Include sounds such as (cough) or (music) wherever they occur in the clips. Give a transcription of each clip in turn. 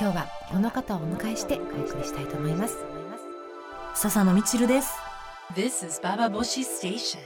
今日はこの方をお迎えしてお送りしたいと思います笹野みちるです This is Baba Boshi Station.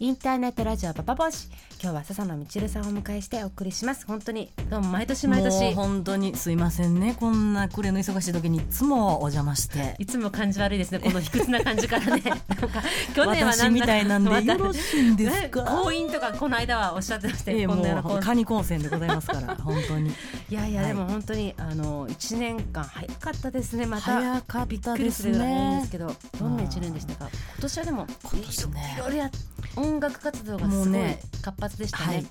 インターネットラジオパパボシ。今日は笹野みちるさんをお迎えしてお送りします。本当にどうも毎年毎もう年本当にすいませんね。こんな暮れの忙しい時にいつもお邪魔して。いつも感じ悪いですね。この卑屈な感じからね。(laughs) なんか去年は私みたいなんでよろしいんですか？ね婚姻とかこの間はおっしゃってましたええよ、こんなようなもうカニ高専でございますから (laughs) 本当に。いやいや、はい。でも本当にあの一年間早かったですね。また。早かびっったですくりするぐらい早いんでねすけどどんな一年でしたか？今年はでも今年ね。いろいろや音楽活動がすごい活発でしたね。はい、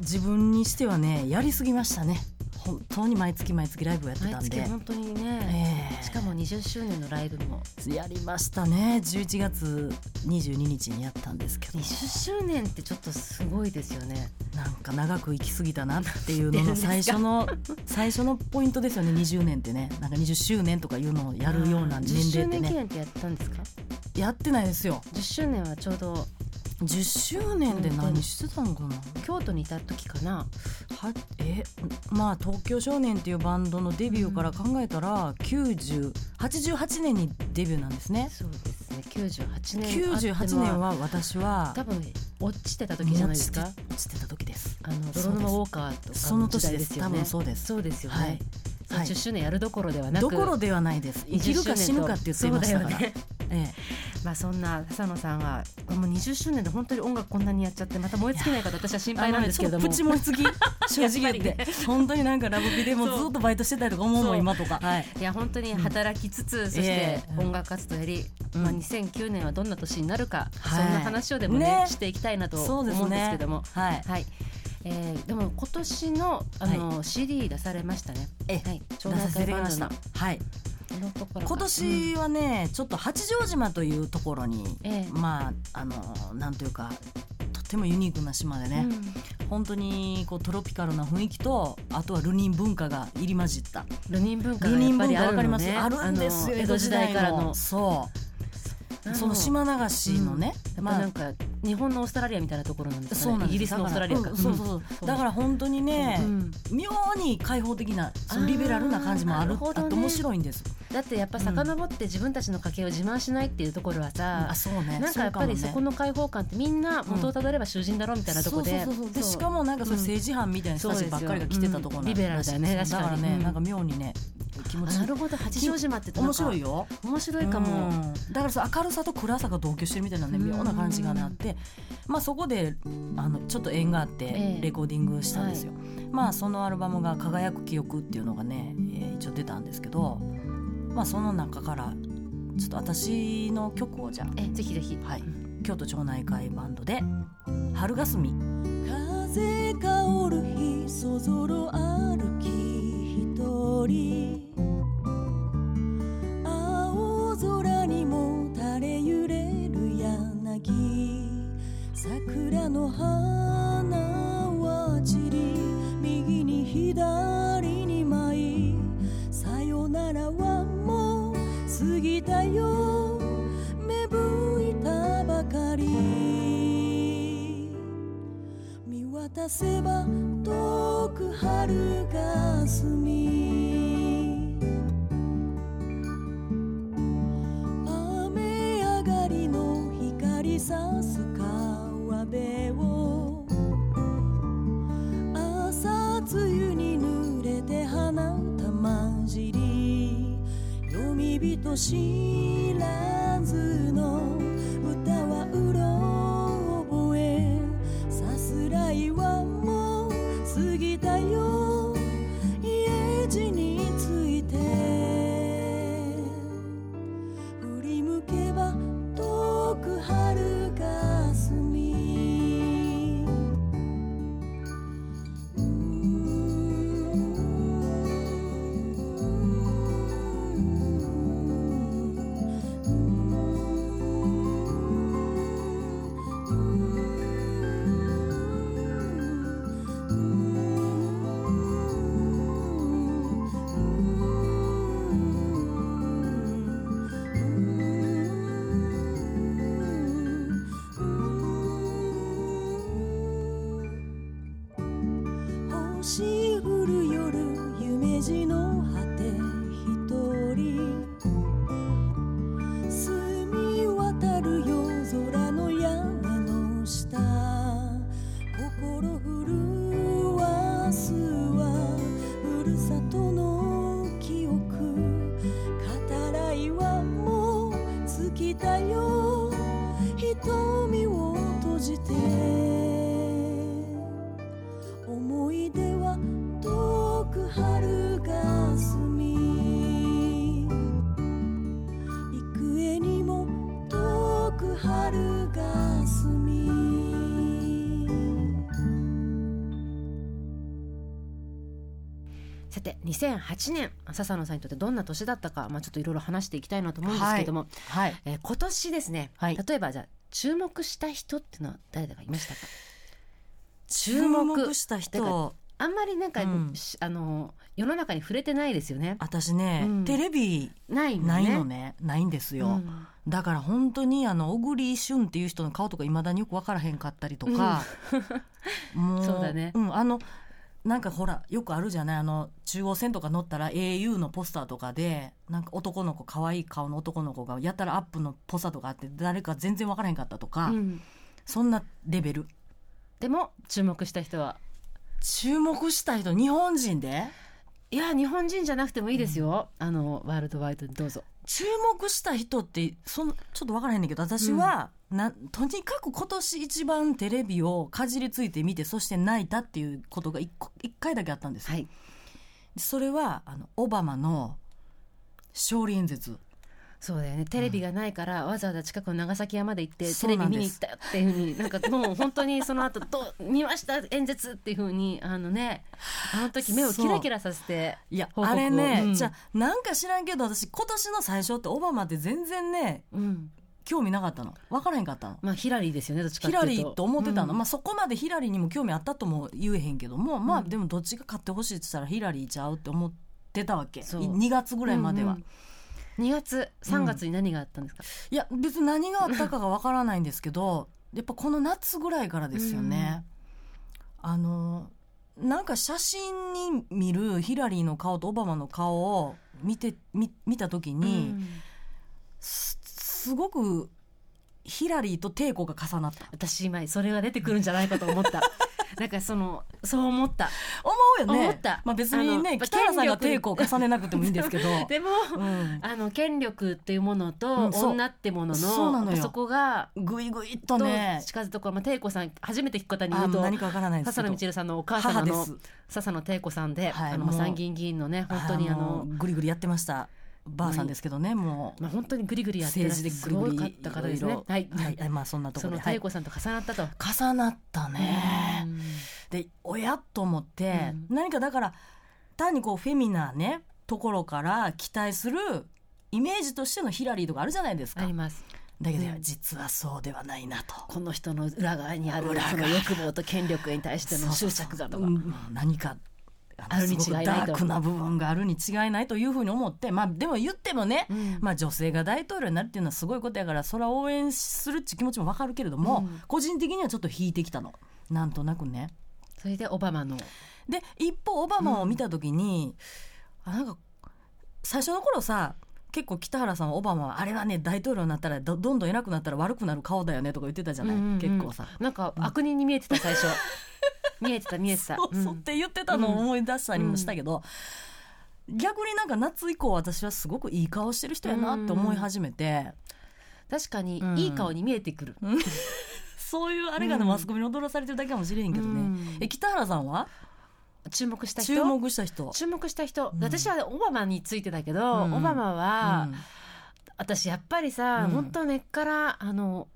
自分にしてはねやりすぎましたね。本当に毎月毎月ライブをやってた毎んで、月本当にね、ええ。しかも20周年のライブも。やりましたね。11月22日にやったんですけど。20周年ってちょっとすごいですよね。なんか長く生きすぎたなっていうのの (laughs) 最初の最初のポイントですよね。20年ってね。なんか20周年とかいうのをやるような年10周年記齢ってね念ってやったんですか？やってないですよ。10周年はちょうど10周年で何してたのかな？京都にいた時かな。はえまあ東京少年っていうバンドのデビューから考えたら9088年にデビューなんですね。そうですね。98年あって98も年は私は多分落ちてた時じゃないですか？落ちてた時です。あの泥沼ウォーカーとかその年時代ですよね。多分そうです。そうですよね、はいはい。10周年やるどころではなくどころではないです。生きるか死ぬかって言っていましたから、ね。えまあそんな笹野さんはもう20周年で本当に音楽こんなにやっちゃってまた燃え尽きないかと私は心配なんですけれども、プチ燃え尽き正直言って、(laughs) やっぱり本当になんかラブピでもずっとバイトしてたりとか思うもん今とか。はい。いや本当に働きつつ、そしてええ。音楽活動やり、うん。まあ、2009年はどんな年になるか、はい。そんな話をでもねね。していきたいなと思うんですけども。はい。はいえーでも今年のあの、CD 出されましたね。えはい、町出さ内せていました。はい。今年はね、ちょっと八丈島というところに、ええ。まああのなんというかとってもユニークな島でね、うん。本当にこうトロピカルな雰囲気とあとはルニン文化が入り混じった。ルニン文化がやっぱり文化わかりますあるのね。あるんですよ江戸時代からの。そう。うんその島流しのね、やっぱなんか日本のオーストラリアみたいなところなんですかね。イギリスのオーストラリアか。だからうんそうそうそう。だから本当にね、うん。妙に開放的なそのリベラルな感じもある。あって面白いんです。だってやっぱ遡って自分たちの家系を自慢しないっていうところはさ、あそうね。なんかやっぱりそこのの開放感ってみんな元をたどれば囚人だろうみたいなとこで、しかもなんかそれ政治犯みたいな人たちばっかりが来てたところなんだからねなんか妙にね気持ち。いいあなるほど。八丈島って面か。白いよ。面白いかも、うん。だからそう明るさと暗さが同居してるみたいなねうん。妙な感じがねあって、まあそこであのちょっと縁があってええ。レコーディングしたんですよ。まあそのアルバムが輝く記憶っていうのがね、えー一応出たんですけど、まあその中からちょっと私の曲をじゃえぜひぜひ、あはい。京都町内会バンドで春霞。風香る日そぞろ歩き青空にも垂れ揺れる柳。桜の花は散り右に左に舞い。さよならはもう過ぎたよ。芽吹いたばかり。渡せば遠く春が澄み雨上がりの光さす川辺を。朝露に濡れて花玉尻。読み人知らずの2008年笹野さんにとってどんな年だったか、まあ、ちょっといろいろ話していきたいなと思うんですけども、はい。えー今年ですね、はい。例えばじゃあ注目した人っていうのは誰だかいましたか？注目しただ人あんまりなんか、うん。しあの世の中に触れてないですよね。私ね、うん。テレビないのね。ないのね。ないんですよ、うん。だから本当にあの小栗旬っていう人の顔とかいまだによく分からへんかったりとか、も (laughs) そうだね。ん、あのなんかほらよくあるじゃない？あの中央線とか乗ったら au のポスターとかでなんか男の子可愛い顔の男の子がやたらアップのポスターとかあって誰か全然分からへんかったとか、うん。そんなレベル。でも注目した人は？注目した人？日本人で？いや日本人じゃなくてもいいですよ、あのワールドワイドにどうぞ。注目した人ってそんちょっと分からへんねんけど私は、なとにかく今年一番テレビをかじりついて見てそして泣いたっていうことが一個一回だけあったんですよ。はい。それはあのオバマの勝利演説そうだよね。テレビがないから、わざわざ近くの長崎山で行ってテレビ見に行ったよっていうふうになんかもう本当にその後どう見ました？演説っていうふうにあのねあの時目をキラキラさせていやあれね、うん。じゃあなんか知らんけど私今年の最初ってオバマって全然ねうん興味なかったの？分からへんかったの？まあヒラリーですよねどっちかっヒラリーと思ってたの、うんまあそこまでヒラリーにも興味あったとも言えへんけども、まあうん。でもどっちが勝ってほしいって言ったらヒラリーちゃうって思ってたわけ。そう。2月ぐらいまでは、うんうん。2月3月に何があったんですか、いや別に何があったかがわからないんですけどやっぱこの夏ぐらいからですよね、あのなんか写真に見るヒラリーの顔とオバマの顔を見て見見た時に、うんすすごくヒラリーと抵抗が重なった。私今それが出てくるんじゃないかと思った。(laughs) なんかそのそう思った。思うよね。思った。まあ、別にね北原さんが抵抗を重ねなくてもいいんですけど。(laughs) でも、うん。あの権力っていうものうとう。女ってものの、そこがぐいぐいっととね近づくところ、まあ、貞子さん初めて聞く方に言あうと何かわからないですけ笹ど野みちるさんのお母様の笹野貞子さんで、はいあの参議院議員のね本当にあのぐりぐりやってましたばあさんですけどねもう。まあ、本当にグリグリやってらしゃるすごかった方ですね。いろ。い。ろはい、はい、まあそんなところで、はい。その貞、子さんと重なったと。重なったね、うん。でおやっと思って、うん。何かだから単にこうフェミなねところから期待するイメージとしてのヒラリーとかあるじゃないですか。あります。だけど、うん。実はそうではないなと。この人の裏側にあるその欲望と権力に対しての執着がとか。うん何かあるに違いないダークな部分があるに違いないというふうに思ってまあでも言ってもね、うんまあ、女性が大統領になるっていうのはすごいことやからそれは応援するっていう気持ちもわかるけれども、うん個人的にはちょっと引いてきたのなんとなくね。それでオバマの。で一方オバマを見た時に、あなんか最初の頃さ結構北原さんはオバマはあれはね大統領になったらどどんどん偉くなったら悪くなる顔だよねとか言ってたじゃない、うんうんうん。結構さ。なんか悪人に見えてた最初。(laughs) 見えてた見えてた。そうそうって言ってたのを思い出したりもしたけど、逆になんか夏以降私はすごくいい顔してる人やなって思い始めて、確かにうん。いい顔に見えてくる。(laughs) そういうあれがね、うん。マスコミに踊らされてるだけかもしれへんけどね、うん。え北原さんは？注目した人？注目した人。注目した人、うん。私はオバマについてだけど、うん。オバマは、うん。私やっぱりさ、うん。本当根っからあの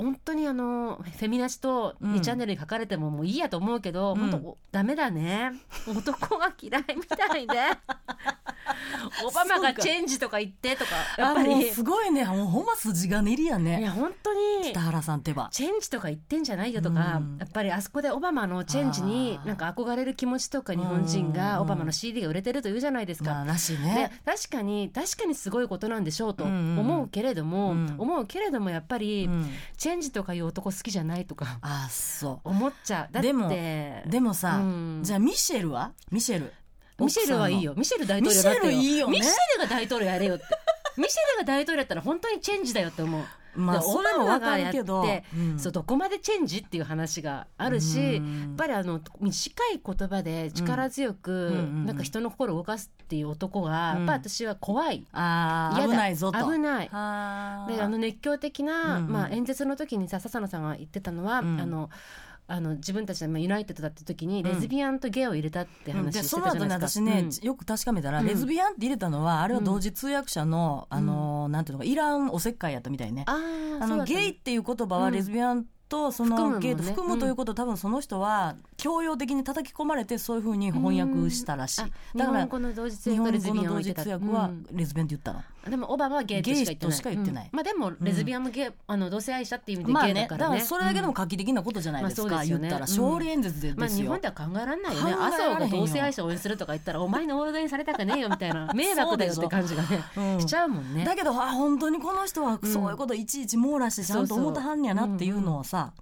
本当にあのフェミナチとうん。2チャンネルに書かれてももういいやと思うけど、うん。本当ダメだね。男が嫌いみたいで。(laughs) オバマがチェンジとか言ってとかやっぱり。すごいね。もうほんま筋金入りやいねや本当に。北原さんってば。チェンジとか言ってんじゃないよとか、うん。やっぱりあそこでオバマのチェンジになんか憧れる気持ちとか日本人うん。がオバマの CD が売れてるというじゃないですか。まあらしいでね確かに確かにすごいことなんでしょうと思うけれども、うん。思うけれどもやっぱり、うん。チチェンジとかいう男好きじゃないとか。あそ思っちゃう。だってでもうでもさ、うん。じゃあミシェルは？ミシェル？ミシェルはいいよ。ミシェル大統領だってミシェルいいよね。ミシェルが大統領やれよって。ミシェルが大統領やったら本当にチェンジだよって思うまあでそれもわかるけどうん。そうどこまでチェンジっていう話があるし、うん。やっぱりあの短い言葉で力強く、うん。なんか人の心を動かすっていう男が、うん。やっぱ私は怖い。あ危ないぞと。危ない。であの熱狂的な、まあ、演説の時にさ笹野さんが言ってたのは、うん。あのあの自分たちでまあユナイテッドだって時にん。レズビアンとゲイを入れたってうん話してたじゃないですか。ね私ね、うん。よく確かめたら、うん。レズビアンって入れたのはあれは同時通訳者の、あのなんていうのかイランおせっかいやったみたいね。あーあのゲイっていう言葉はうん。レズビアンとそのゲイと含むということを多分その人は教養的に叩き込まれてそういうふうに翻訳したらしい。あだから日本語の同時通訳はうん。レズビアンって言ったの、でもオバマはゲイとしか言ってない。ゲイとしか言ってない。うん。まあでもレズビアンもゲイ、あの同性愛者っていう意味でまあゲイだかね,、ねだかららそれだけでも画期的なことじゃないですか、言ったらうん勝利演説でまあ、日本では考えられないよね。考えられ麻へんよ生が同性愛者を応援するとか言ったら (laughs) お前のオールドにされたくねえよみたいな。(laughs) 迷惑だよって感じがねうん。しちゃうもんね。だけどあ本当にこの人はそういうこといちいち網羅してちゃんと思ったはんねやなっていうのをさ、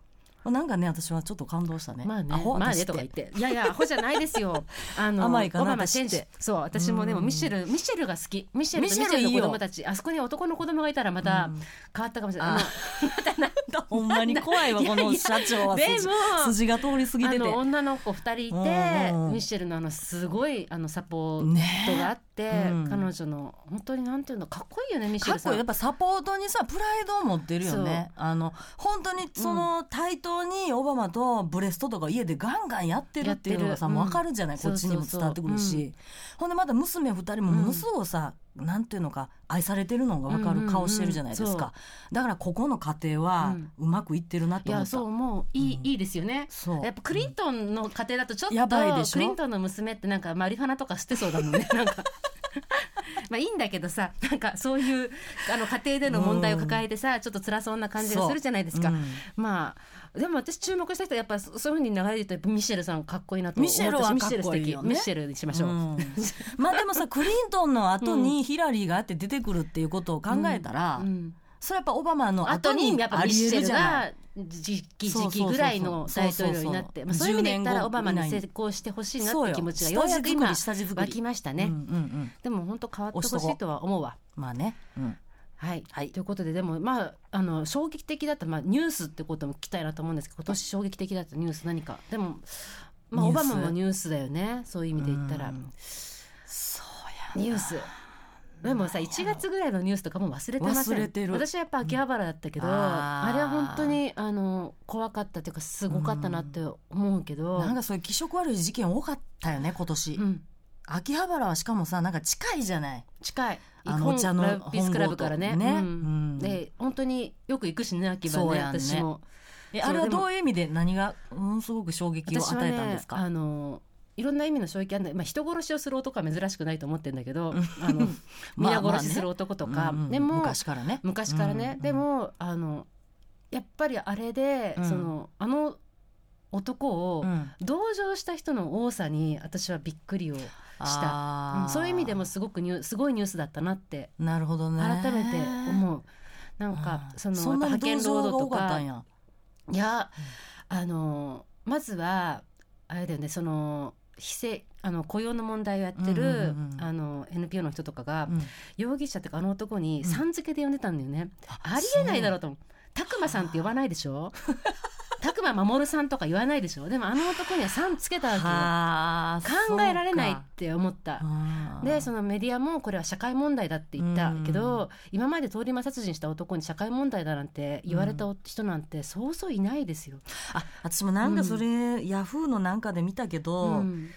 なんかね私はちょっと感動したね。まあねまあねとか言って、いやいや、アホじゃないですよ。(laughs) あの、甘いかな私って。そう、私もでもミシェル、ミシェルが好き、ミシェルとミシェルの子供たち、あそこに男の子供がいたら、また変わったかもしれない。あ。の (laughs) ほんまに怖いわこの社長は。で筋も筋が通り過ぎてて。あの女の子二人いて、うんうん。ミシェルのあのすごいあのサポーねトがあって、うん。彼女の本当になんていうのかっこいいよねミシェルさん。こいいやっぱサポートにさプライドを持ってるよね。あの本当にその対等にオバマとブレストとか家でガンガンやってるっていうのがさもう分かるじゃない、うんこっちにも伝わってくるし、ほんでまた娘二人もものすごくさ、なんていうのか愛されてるのが分かる顔してるじゃないですか、だからここの家庭はうまくいってるなと思った、いやそうもういい,、うん。いいですよね。そう。やっぱクリントンの家庭だとちょっとクリントンの娘ってなんかマリファナとか捨てそうだもんね。(laughs) なんか。まあいいんだけどさなんかそういうあの家庭での問題を抱えてさ、ちょっと辛そうな感じがするじゃないですか、う。ん。まあでも私注目した人はやっぱそそういうふうに流れで言うとミシェルさんかっこいいなと思ミシェルはかっこいいよね。ミシェルにしましょう、うん。まあでもさクリントンの後にヒラリーがあって出てくるっていうことを考えたら、うんそれやっぱオバマの後後ににやっぱミありえるシェルが。時期時期ぐらいの大統領になって。まあそういう意味で言った10年後らオバマに成功してほしいなって気持ちがようやく今湧きましたね、うんうんうんでも本当変わってほしいとは思うわ。まあね、うん。はい、はい。ということででもまああの衝撃的だった、まあ、ニュースってことも聞きたいなと思うんですけど今年衝撃的だったニュース何か？でもまあオバマもニュースだよね。そういう意味で言ったら。うん。そうやニュースでもさ1月ぐらいのニュースとかも忘れてません？忘れてる。私はやっぱ秋葉原だったけど、うん。あれは本当にあの怖かったっていうかすごかったなって思うけど、なんかそういう気色悪い事件多かったよね今年、うん、秋葉原はしかもさなんか近いじゃない？近い。あのお茶の本ピースクラブからね。ねうん。うん。で本当によく行くしね秋葉ねね。私も。えあれはどういう意味で何がうんすごく衝撃を与えたんですか、ねあのいろんな意味の衝撃あるんだ。まあ、人殺しをする男は珍しくないと思ってるんだけどあの (laughs) まあ皆殺しする男とか、うんうんでも昔からね。昔からね、うんでもあのやっぱりあれで、うん。そのあの男をうん。同情した人の多さに私はびっくりをした、うん。そういう意味でもすごくニューすごいニュースだったなって。なるほどね。改めて思う。なんかうんそのそ派遣労働とか。いやあのまずはあれだよねその非正あの雇用の問題をやってる、うんうんうんうん。あの NPO の人とかが、うん。容疑者っていうかあの男にうんさん付けで呼んでたんだよね、ありえないだろうと思う。拓磨さんって呼ばないでしょ？拓磨守さんとか言わないでしょ？でもあの男にはさんつけたわけよ。はあ考えられないって思った。でそのメディアもこれは社会問題だって言ったけど、今まで通り魔殺人した男に社会問題だなんて言われた人なんてそうそういないですよ。あ私もなんかそれ、ヤフーのなんかで見たけど、うん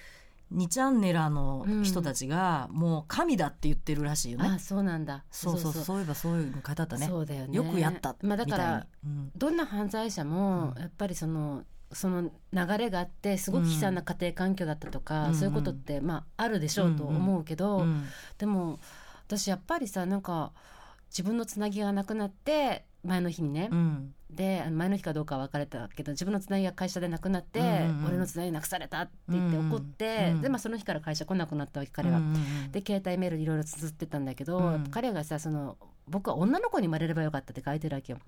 2チャンネラーの人たちがもう神だって言ってるらしいよね、あそうなんだ。そうそうそう。いえばそういうの方だね。そうだよね。よくやったまあ、だからうん。どんな犯罪者もうん。やっぱりそのその流れがあってすごく悲惨な家庭環境だったとか、うん。そういうことってまああるでしょうと思うけど、うん。でも私やっぱりさなんか自分のつなぎがなくなって前の日にね、うんで前の日かどうかは別れたけど自分のつなぎが会社でなくなって、うんうんうん。俺のつなぎなくされたって言って怒って、うんうん。で、まあ、その日から会社来なくなったわけ彼は。うんうんうん。で携帯メールいろいろ綴ってたんだけど、うん。彼がさその僕は女の子に生まれればよかったって書いてるわけよ。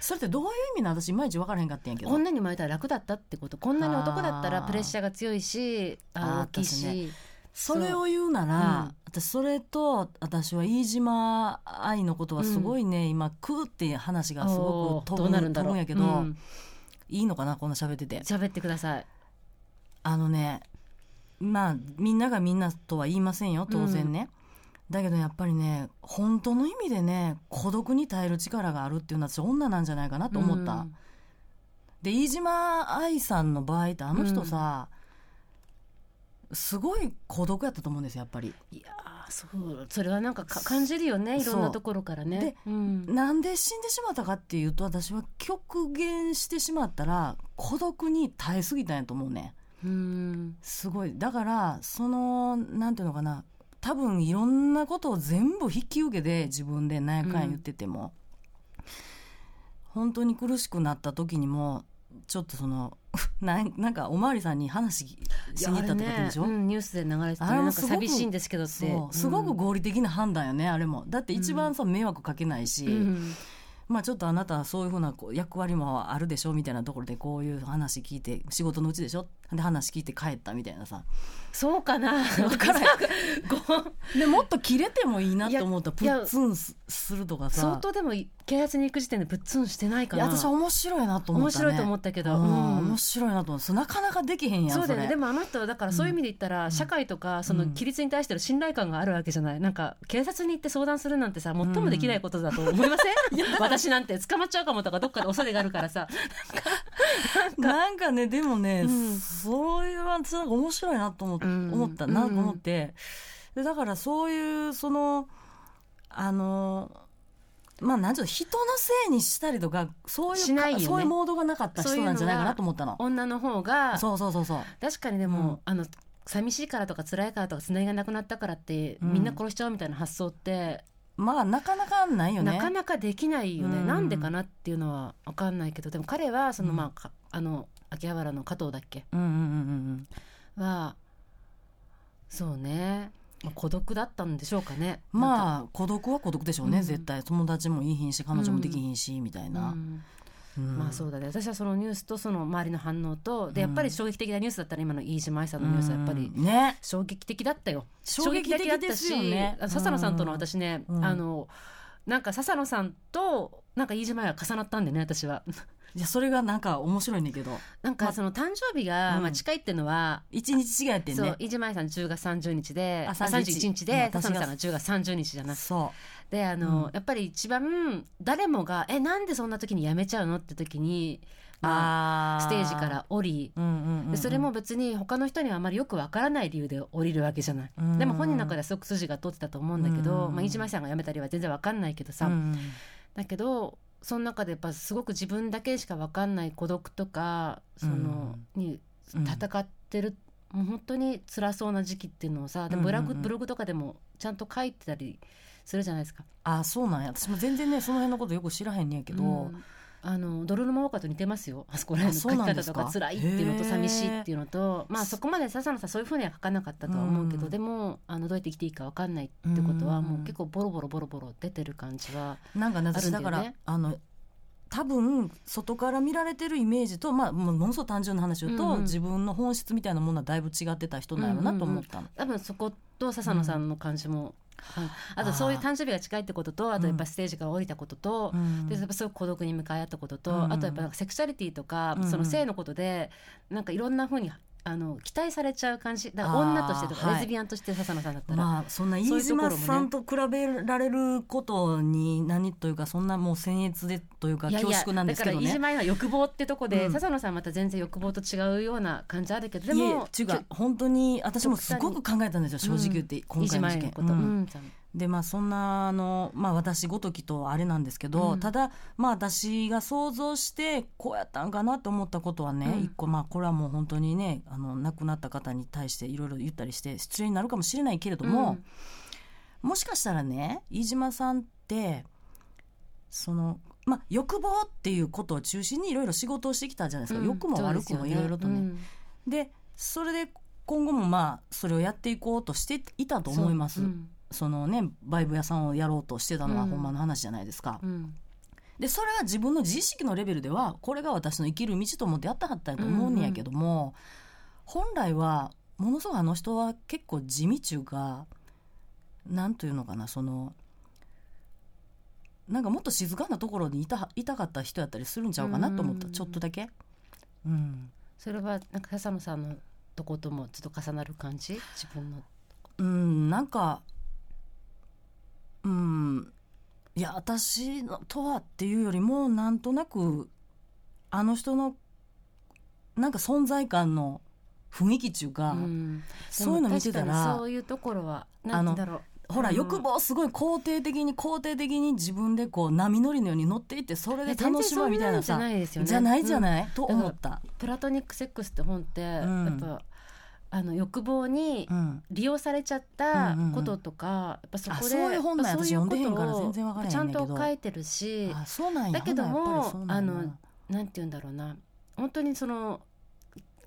それってどういう意味なの？私いまいち分からへんかったんやけど。女に生まれたら楽だったってこと。こんなに男だったらプレッシャーが強いし大きいし、それを言うなら、うん。私それと私は飯島愛のことはすごいね、今食うって話がすごく飛ぶうなるんだろう。飛ぶんやけど、うん。いいのかなこんな喋ってて。喋ってください。あのねまあみんながみんなとは言いませんよ当然ね、だけどやっぱりね本当の意味でね孤独に耐える力があるっていうのは私女なんじゃないかなと思った、うん。で飯島愛さんの場合ってあの人さ、すごい孤独やったと思うんですよやっぱり。いやーそうそれはなんかか感じるよねいろんなところからね。でうん。なんで死んでしまったかっていうと私は極限してしまったら孤独に耐えすぎたんやと思うね。うん。すごい。だからそのなんていうのかな。多分いろんなことを全部引き受けて自分で何やかんや言ってても、本当に苦しくなった時にもちょっとその (laughs) なんなんかおまわりさんに話しに行ったって言うんでしょ、ねうん、ニュースで流れててあれもなんかすごく寂しいんですけどって。そうすごく合理的な判断よね、あれも。だって一番さ、迷惑かけないし、うん。まあちょっとあなたはそういうふうなこう役割もあるでしょみたいなところでこういう話聞いて仕事のうちでしょ？で話聞いて帰ったみたいなさそうかな。分からへん。(laughs) ごでもっと切れてもいいなと思ったらプッツンすするとかさ。相当でも警察に行く時点でぶっつんしてないかないや私は面白いなと思った、ね、面白いと思ったけど。うんうん。面白いなと思ったなかなかできへんやんそうだよね。れでもあの人はだからそういう意味で言ったら、社会とかその規律に対しての信頼感があるわけじゃない。なんか警察に行って相談するなんてさ最もできないことだと思いません、(laughs) 私なんて捕まっちゃうかもとかどっかで恐れがあるからさ。なんかねでもね、うん。それは私なんか面白いなと思,、う。ん思ったなと思って、でだからそういうそのあのまあなんていうの人のせいにしたりとかそういうしないよね。そういうモードがなかった人なんじゃないかなと思ったの。女の方がそうそうそうそう。確かにでも、うん。あの寂しいからとか辛いからとかつなぎがなくなったからって、うん。みんな殺しちゃうみたいな発想ってまあなかなかないよね。なかなかできないよね、うん。なんでかなっていうのは分かんないけどでも彼はその、うんまあかあの秋葉原の加藤だっけ？うんうんうんうん。はそうね、まあ、孤独だったんでしょうかね。あ、まあ孤独は孤独でしょうね、うん。絶対。友達もいいひんし彼女もできひんし、みたいな、うん。うん。まあそうだね。私はそのニュースとその周りの反応とでやっぱり衝撃的なニュースだったら今の飯島愛さんのニュースはやっぱりうん。ね衝撃的だったよ。衝撃的ですよね。あ笹野さんとの私ね、うん。あのなんか笹野さんとなんか飯島愛は重なったんでね私はいやそれがなんか面白いねんけど。なんかその誕生日が、うん。まあ、近いっていうのは、一日違いやってんそうね飯島愛さん10月30日でああ31 31日うんで私が。笹野さんが10月30日じゃないそであの、うん。やっぱり一番誰もが「えなんでそんな時に辞めちゃうの?」って時に、まあ、あステージから降りでそれも別に他の人にはあまりよくわからない理由で降りるわけじゃない、うん。でも本人の中ではすごく筋が通ってたと思うんだけど、うん。まあ、飯島愛さんが辞めたりは全然わかんないけどさ、うん。だけどその中でやっぱすごく自分だけしかわかんない孤独とかその、にうん。戦ってる、もう本当に辛そうな時期っていうのをさでもブログ,、うんうんうん。ブログとかでもちゃんと書いてたりするじゃないですか。あそうなんや。私も全然ねその辺のことよく知らへんねんけど、うんあのドルのマオカと似てますよ。あそこら辺の書き方とか辛いっていうのと寂しいっていうのとまあそこまで笹野さんそういうふうには書かなかったとは思うけど、うん。でもあのどうやって生きていいか分かんないってことはうん。もう結構ボロボロボロボロ出てる感じはなんかねあるんだよね。私だからあの多分外から見られてるイメージと、まあ、ものすごく単純な話を言うと、うんうん。自分の本質みたいなものはだいぶ違ってた人なんやろなと思ったの。多分そこと笹野さんの感じも、はいあとそういう誕生日が近いってこととあとやっぱステージから降りたことと、うん。でやっぱそういう孤独に向かい合ったことと、うん。あとやっぱセクシャリティとか、うん。その性のことでなんかいろんなふうにあの期待されちゃう感じ。だから女としてとか、はい。レズビアンとして笹野さんだったら、まあそんな飯島さんと比べられることに何というかそんなもう僭越でというかいやいや恐縮なんですけどね。だから飯島愛は欲望ってとこで、うん。笹野さんはまた全然欲望と違うような感じあるけどでも違う。本当に私もすごく考えたんですよ正直言って、今飯島回の事件。こと、うんでまあそんなあの、まあ、私ごときとあれなんですけど、うん。ただまあ私が想像してこうやったんかなと思ったことはね、うん。一個まあこれはもう本当にねあの亡くなった方に対していろいろ言ったりして失礼になるかもしれないけれども、もしかしたらね飯島さんってそのまあ、欲望っていうことを中心にいろいろ仕事をしてきたじゃないですか、欲も悪くもいろいろとね。でそれで今後もまあそれをやっていこうとしていたと思います。そのねバイブ屋さんをやろうとしてたのはほんまの話じゃないですか。うん。でそれは自分の自意識のレベルではこれが私の生きる道と思ってやったはったんやと思うんやけども、本来はものすごいあの人は結構地味中がなんというのかなそのなんかもっと静かなところにいたいたかった人やったりするんちゃうかなと思った、うん。ちょっとだけ。うん。それはなんか笹野さんのとこともちょっと重なる感じ？自分のうん、なんか、うん、いや、私のとはっていうよりも、なんとなく、あの人の、なんか存在感の雰囲気っていうか、うん。そういうの見てたらそういうところはなだろう。ほら、欲望すごい肯定的に肯定的に自分でこう波乗りのように乗っていって、それで楽しむみたいなさ、じゃないですよね。じゃないじゃい、ない、と思った。プラトニックセックスって本って、ん。やっぱあの欲望にうん。利用されちゃったこととか、やっぱそこであそういう本なんややっぱ私読んでへんからそういうことを全然わからへんちゃんと書いてるしあそうなんや。だけどもあのなんて言うんだろうな。本当にその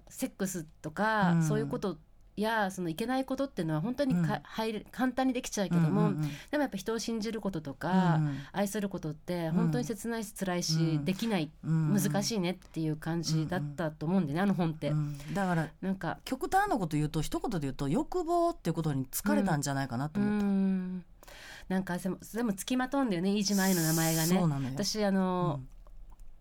セックスとか、うん。そういうことやそのいけないことっていうのは本当にか、うん。入る簡単にできちゃうけども、うんうんうん。でもやっぱ人を信じることとか、うん愛することって本当に切ないし辛いし、うん。できない、うん難しいねっていう感じだったと思うんでね、あの本って、うん。だからなんか極端なこと言うと一言で言うと欲望っていうことに疲れたんじゃないかなとう思った、ん。なんかでもでもつきまとうんだよね飯島愛の名前がね。私あの、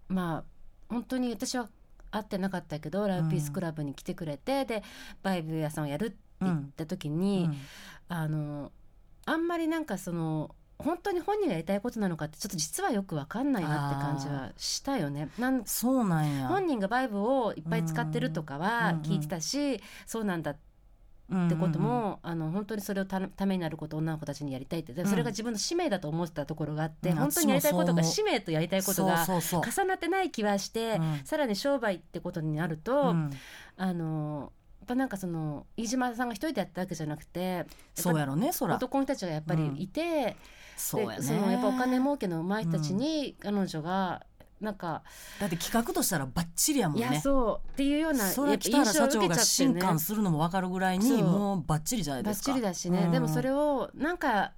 まあ本当に私は会ってなかったけどラブピースクラブに来てくれて、でバイブ屋さんをやるって言った時うんに、うん。あのあんまりなんかその本当に本人がやりたいことなのかってちょっと実はよくわかんないなって感じはしたよね。なんそうなんや。本人がバイブをいっぱい使ってるとかはうん。聞いてたし、そうなんだってことも、あの本当にそれをたためになることを女の子たちにやりたいって。でそれが自分の使命だと思ってたところがあって、うん本当にやりたいことが使命とやりたいことが重なってない気はして、うん。さらに商売ってことになると、うん。あのやっぱなんかその飯島さんが一人でやったわけじゃなくてそうやろねそら。男の人たちがやっぱりいて、そうやね。でそのやっぱお金儲けの上手い人たちに彼女がなんか、だって企画としたらバッチリやもんいやねそうっていうようなそれ北原社長が新ね。刊するのも分かるぐらいにもうバッチリじゃないですか。バッチリだしね、うん。でもそれをなんか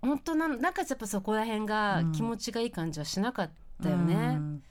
本当なんなんかやっぱそこら辺がうん気持ちがいい感じはしなかったよね。うん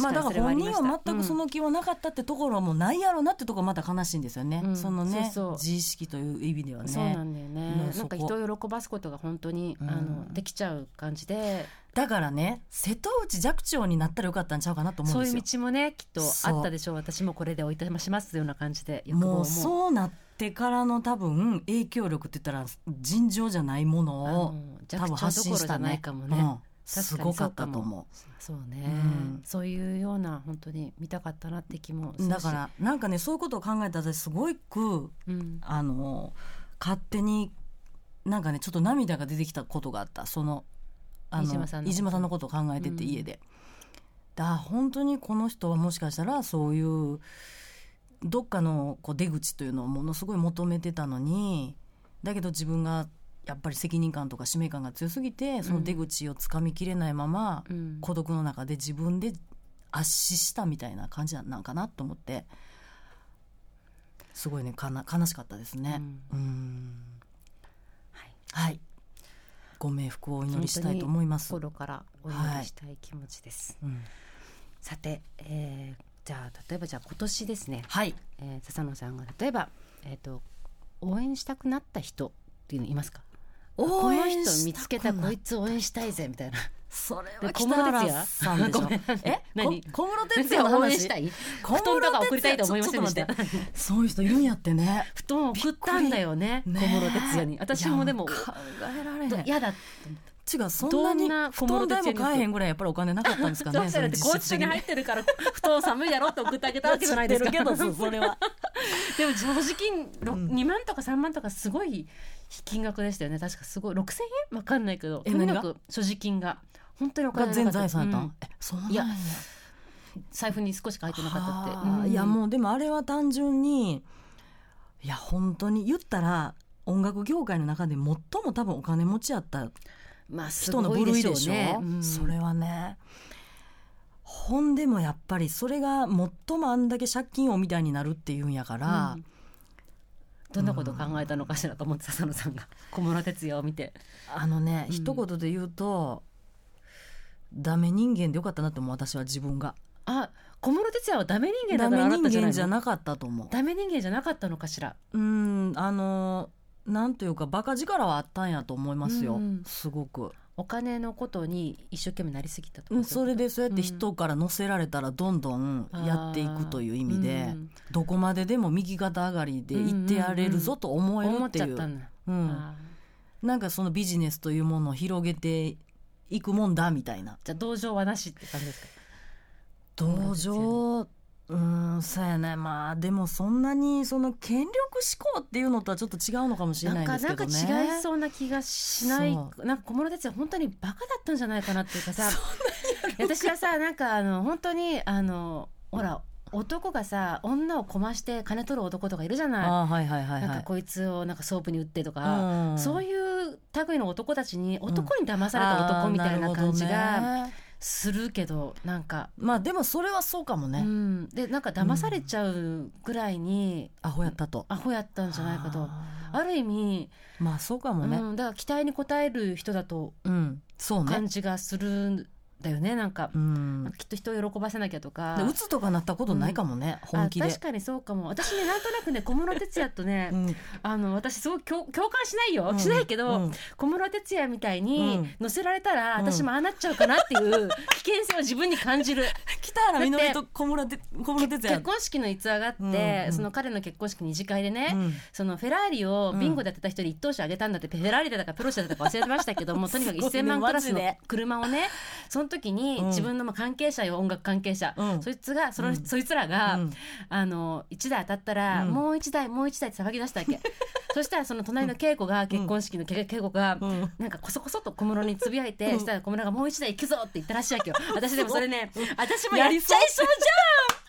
まあだ確から本人は全くその気はなかったってところもないやろなってところまた悲しいんですよね、うん。そのね自意識という意味ではね。そうなんだよね。うんなんか人を喜ばすことが本当に、うん。あのできちゃう感じで。だからね瀬戸内寂聴になったらよかったんちゃうかなと思うんですよ。そういう道もねきっとあったでしょう。私もこれでおいたしますような感じでもうも。そうなってからの多分影響力って言ったら尋常じゃないものを多分弱発信した者どころじゃないね。かもね、すごかったと思う。そうね、うん。そういうような本当に見たかったなって気もだからなんかねそういうことを考えたら私すごくうん。あの勝手になんかねちょっと涙が出てきたことがあった。そのあの飯島さんのこと。を考えててうん。家で。だ本当にこの人はもしかしたらそういうどっかのこう出口というのをものすごい求めてたのにだけど自分がやっぱり責任感とか使命感が強すぎてその出口をつかみきれないまま、うん。孤独の中で自分で圧死したみたいな感じなんかなと思ってすごいねかな悲しかったですね。うん。はい。はい。ご冥福をお祈りしたいと思います。心からお祈りしたい気持ちです、うん。さて、えーじゃあ例えばじゃあ今年ですね、はい。えー、笹野さんが例えば、えー、と応援したくなった人っていうのいますか？この人見つけたこいつ応援したいぜみたいな。それでは北原さんでしょ。小室哲哉え？何？こ小室哲哉の応援話したい？小室布団とか送りたいと思いませんでした？そういう人いるんやってね。布団を送ったんだよねね小室哲哉に。私もでもいや考えられへん。嫌だ。違うそんなに布団代も買えへんぐらいやっぱりお金なかったんですかね (laughs) どうしたらってその拘置所に入ってるから布団寒いやろって送ってあげたわけじゃないですか。けどそれは。でも正直、ろうん2万とか3万とかすごい金額でしたよね。確かすごい。6000円？わかんないけど。えとにかく所持金が。本当にお金が全財産やったん、うん。えそうなんいや。財布に少しか入ってなかったって、はあ。うん。いやもうでもあれは単純にいや本当に言ったら音楽業界の中で最も多分お金持ちやった人のごいでしょ？う部類でしょね。うん。それはね。ほんでもやっぱりそれが最もあんだけ借金をみたいになるっていうんやから、うんどんなことを考えたのかしらと思って笹野さんが。小室哲哉を見て。あのね、うん。一言で言うとダメ人間でよかったなと思う私は自分が。あ小室哲哉はダメ人間だダメからあなたじゃないの？人間じゃなかったと思う。ダメ人間じゃなかったのかしら？うんあのなんというかバカ力はあったんやと思いますよ、うん。すごく、お金のことに一生懸命なりすぎたとかうん、それでそうやってうん。人から乗せられたらどんどんやっていくという意味で、うんどこまででも右肩上がりで行ってやれるぞと思える思っっていう、ん。なんかそのビジネスというものを広げていくもんだみたいな。じゃあ同情はなしって感じですか？同情うんそうやね。まあでもそんなにその権力志向っていうのとはちょっと違うのかもしれななんいかなんですけどね。か違いそうな気がしない。そなんか小室哲哉本当にバカだったんじゃないかなっていうか。さ私はさなんかあの本当にあのほら男がさ女をこまして金取る男とかいるじゃない。はいはいはいはい。なんかこいつをなんかソープに売ってとか、うん。そういう類の男たちに男に騙された男みたいな感じがどねするけどなんか、まあでもそれはそうかもうね、ん、でなんか騙されちゃうぐらいにアホやったと。アホやったんじゃないかと。あある意味、ーまあそうかもね。うん、だから期待に応える人だとうん、そうね。感じがするんだよねなんか、うん。きっと人を喜ばせなきゃとか。で鬱とかなったことないかもね、本気で。あ確かにそうかも。私ねなんとなくね (laughs) 小室哲哉とね、うん。あの私すごく共共感しないよ、うん。しないけど、うん。小室哲哉みたいにうん。乗せられたら、うん。私もああなっちゃうかなっていう危険性を自分に感じる。北原みのりと小室て小室哲結哉婚式の逸話があって、うんうん。その彼の結婚式二次会でね、うん。そのフェラーリをビンゴでやってた人に一等賞あげたんだって、フェラーリだったかプロシェだったか忘れてましたけどもとにかく (laughs) すごいね1000万クラスの車をねその (laughs) 時にうん。自分のまあ関係者よ音楽関係者、うん。そいつがその、うん。そいつらが、うん。あの1台当たったら、うん。もう1台もう1台って騒ぎ出したわけ。(laughs) そしたらその隣の恵子が結婚式の恵子が、うん。なんかこそこそと小室につぶやいて、うん。したら小室がもう1台行くぞって言ったらしいわけよ。私でもそれね私もやっちゃいそうじゃん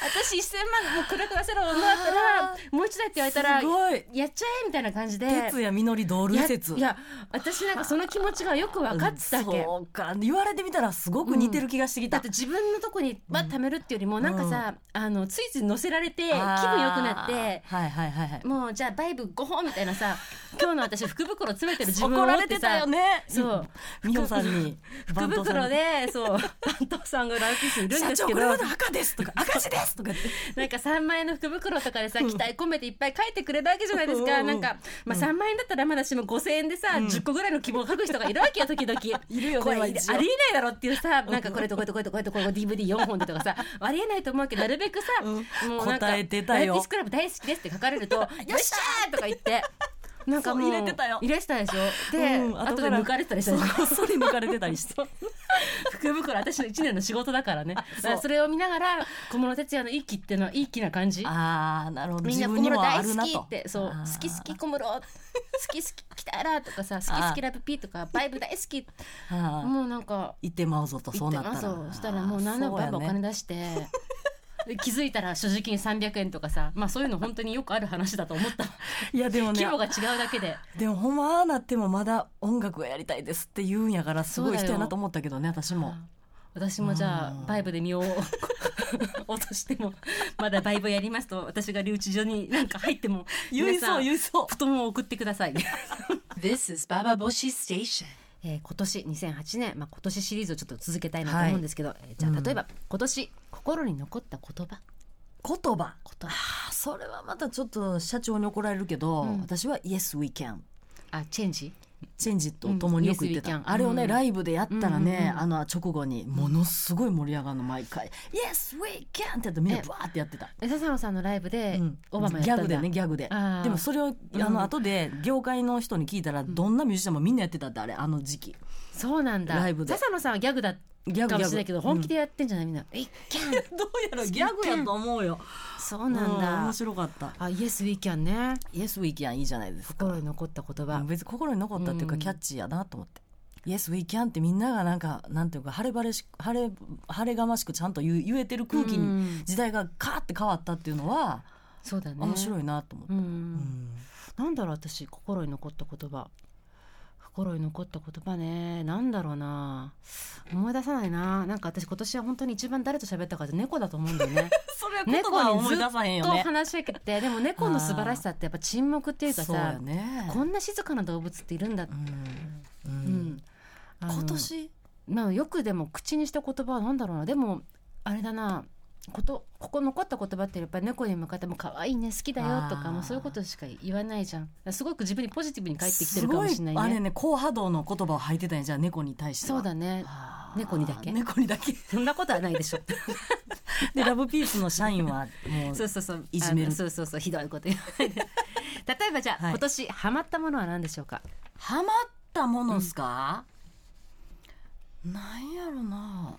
私1000万もう暗く出せる女だったらもう1台って言われたらやっちゃえみたいな感じで。哲也みのり同類説いやいや私なんかその気持ちがよく分かってたわけそうか。言われてみたらすごく似てる気がしてきた、だって自分のとこにバッ貯めるっていうよりもなんかさ、あのついつい乗せられて気分あー良くなってはいはいはいはい。もうじゃあバイブ5本みたいなさ (laughs) 今日の私福袋詰めてる自分を怒られてたよね。そう。美穂さんに福袋でそう番頭さんがランピースいるん社ですけど。長これまだ赤ですとか赤字ですとかって。(laughs) なんか3万円の福袋とかでさ期待込めていっぱい書いてくれるわけじゃないですか、うん。なんか、まあ、3万円だったらまだしも5000円でさ、10個ぐらいの希望を書く人がいるわけよ時々。(laughs) いるよねこれありえないだろっていうさなんかこれとこれとこれとこれとこれ DVD4 本でとかさありえないと思うけどなるべくさ、うんもうなんか答えてたよライフィスクラブ大好きですって書かれるとよっしゃーとか言って。なんか入れてたよ。入れてたでしょ？で、うん後で抜かれてたりしたこっそり (laughs) 抜かれてたりして。福袋私の1年の仕事だからね。だからそれを見ながら小室哲哉のいい気っていうのはいい気な感じああなるほどみんな小室大好きってそう好き好き小室好き好き北原とかさ好き好きラブピーとかバイブ大好きもうなんか言ってまうぞとそうなったらそしたらもう何でもバイブお金出して。で気づいたら所持金300円とかさまあそういうの本当によくある話だと思った。いやでもね規模が違うだけで。でもほんまああなってもまだ音楽がやりたいですって言うんやからすごい人やなと思ったけどね私も。私もじゃうん。あバイブで身を落としてもまだバイブやりますと私が留置所になんか入っても言いそうん言いそう。布団を送ってください。This is Baba Boshi Station. えー今年2008年、まあ、今年シリーズをちょっと続けたいなと思うんですけど、えーじゃあ例えば、今年心に残った言葉。言葉？言葉。あそれはまたちょっと社長に怒られるけど、うん。私は Yes we can あチェンジ？チェンジとともによく言ってた、うんあれをね、うん。ライブでやったらね、あの直後にものすごい盛り上がるの毎回「Yes we can」ってやってみんなバーってやってた。え笹野さんのライブでうん。オバマギャグでねギャグで。でもそれをあうん。の後で業界の人に聞いたらどんなミュージシャンもみんなやってたってあれあの時期。そうなんだ。ライブで。笹野さんはギャグだギャグかもしれないけど本気でやってんじゃないみんな「え (laughs) いキャン!どうやらギャグやと思うよ。そうなんだ。うん面白かった。あイエスウィーキャンね。Yes we can いいじゃないですか。心に残った言葉、別に心に残ったっていうかうん。キャッチーやなと思って。Yes, we can ってみんながなんかなんていうか晴れ晴れし晴れ晴れがましくちゃんと言う言えてる空気にうん。時代がカーって変わったっていうのはそうだね。い、面白いなと思って。うん。うん。なんだろう私心に残った言葉心に残った言葉ね。なんだろうな。思い出さないな。なんか私今年は本当に一番誰と喋ったかって猫だと思うんだよね。(laughs) それは言葉は思い出さへんよとね話しかけてでも猫の素晴らしさってやっぱ沈黙っていうかさね。こんな静かな動物っているんだって、うんううん。今年？まあよくでも口にした言葉はなんだろうな。でもあれだなことここ残った言葉ってやっぱり猫に向かっても可愛いね好きだよとかもうそういうことしか言わないじゃん。すごく自分にポジティブに返ってきてするかもしれないね。あれね高波動の言葉を吐いてたんやじゃあ猫に対しては。そうだね。猫にだけ。猫にだけ。(laughs) そんなことはないでしょ。(laughs) でラブピースの社員はもうそうそうそう。いじめる。そうそうそうひどいこと言わないで。(laughs) 例えばじゃあ、はい。今年ハマったものは何でしょうか？ハマったものっすか、なんやろな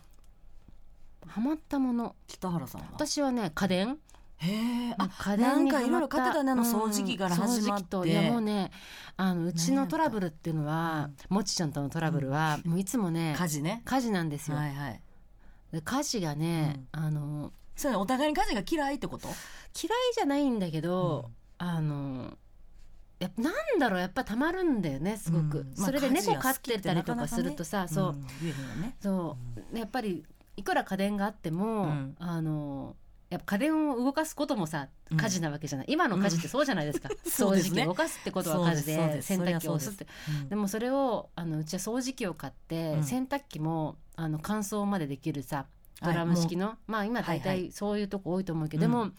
ハマったもの。北原さんは？私はね家電。へえあ家電なんかいろいろ買ってたねあの掃除機から始まって。うん掃除機と。いやもうねあのうちのトラブルっていうのはもちちゃんとのトラブルは、もういつもね家事ね。家事なんですよ、はいはい。で家事がね、あのそうねお互いに家事が嫌いってこと？嫌いじゃないんだけど、あのやっぱなんだろうやっぱたまるんだよねすごく、それで猫飼っててたりとかするとさ、そう、そう。やっぱりいくら家電があっても、うん。あのやっぱ家電を動かすこともさうん。家事なわけじゃない、今の家事ってそうじゃないですか、掃除 (laughs) そうですね。機を動かすってことは家事で洗濯機を押すって。うん。でもそれをあのうちは掃除機を買って、うん。洗濯機もあの乾燥までできるさはいドラム式の、まあ今大はいは体そういうとこ多いと思うけど、うん。でも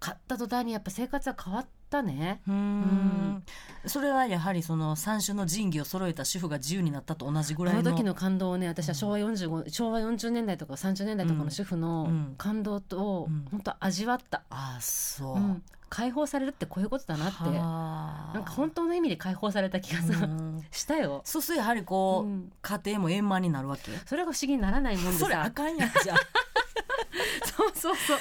買った途端にやっぱ生活は変わったね。うーん。それはやはりその三種の神器を揃えた主婦が自由になったと同じぐらいの。あの時の感動をね私は昭和45、昭和40年代とか30年代とかの主婦のうん感動と、うん。本当味わった、あそう、うん。解放されるってこういうことだなって。はあ。なんか本当の意味で解放された気がさ、うん。(laughs) したよ。そうするとやはりこう、うん。家庭も円満になるわけ？それが不思議にならないもんでそれあさかんやんじゃ (laughs) (laughs) そうそうそう。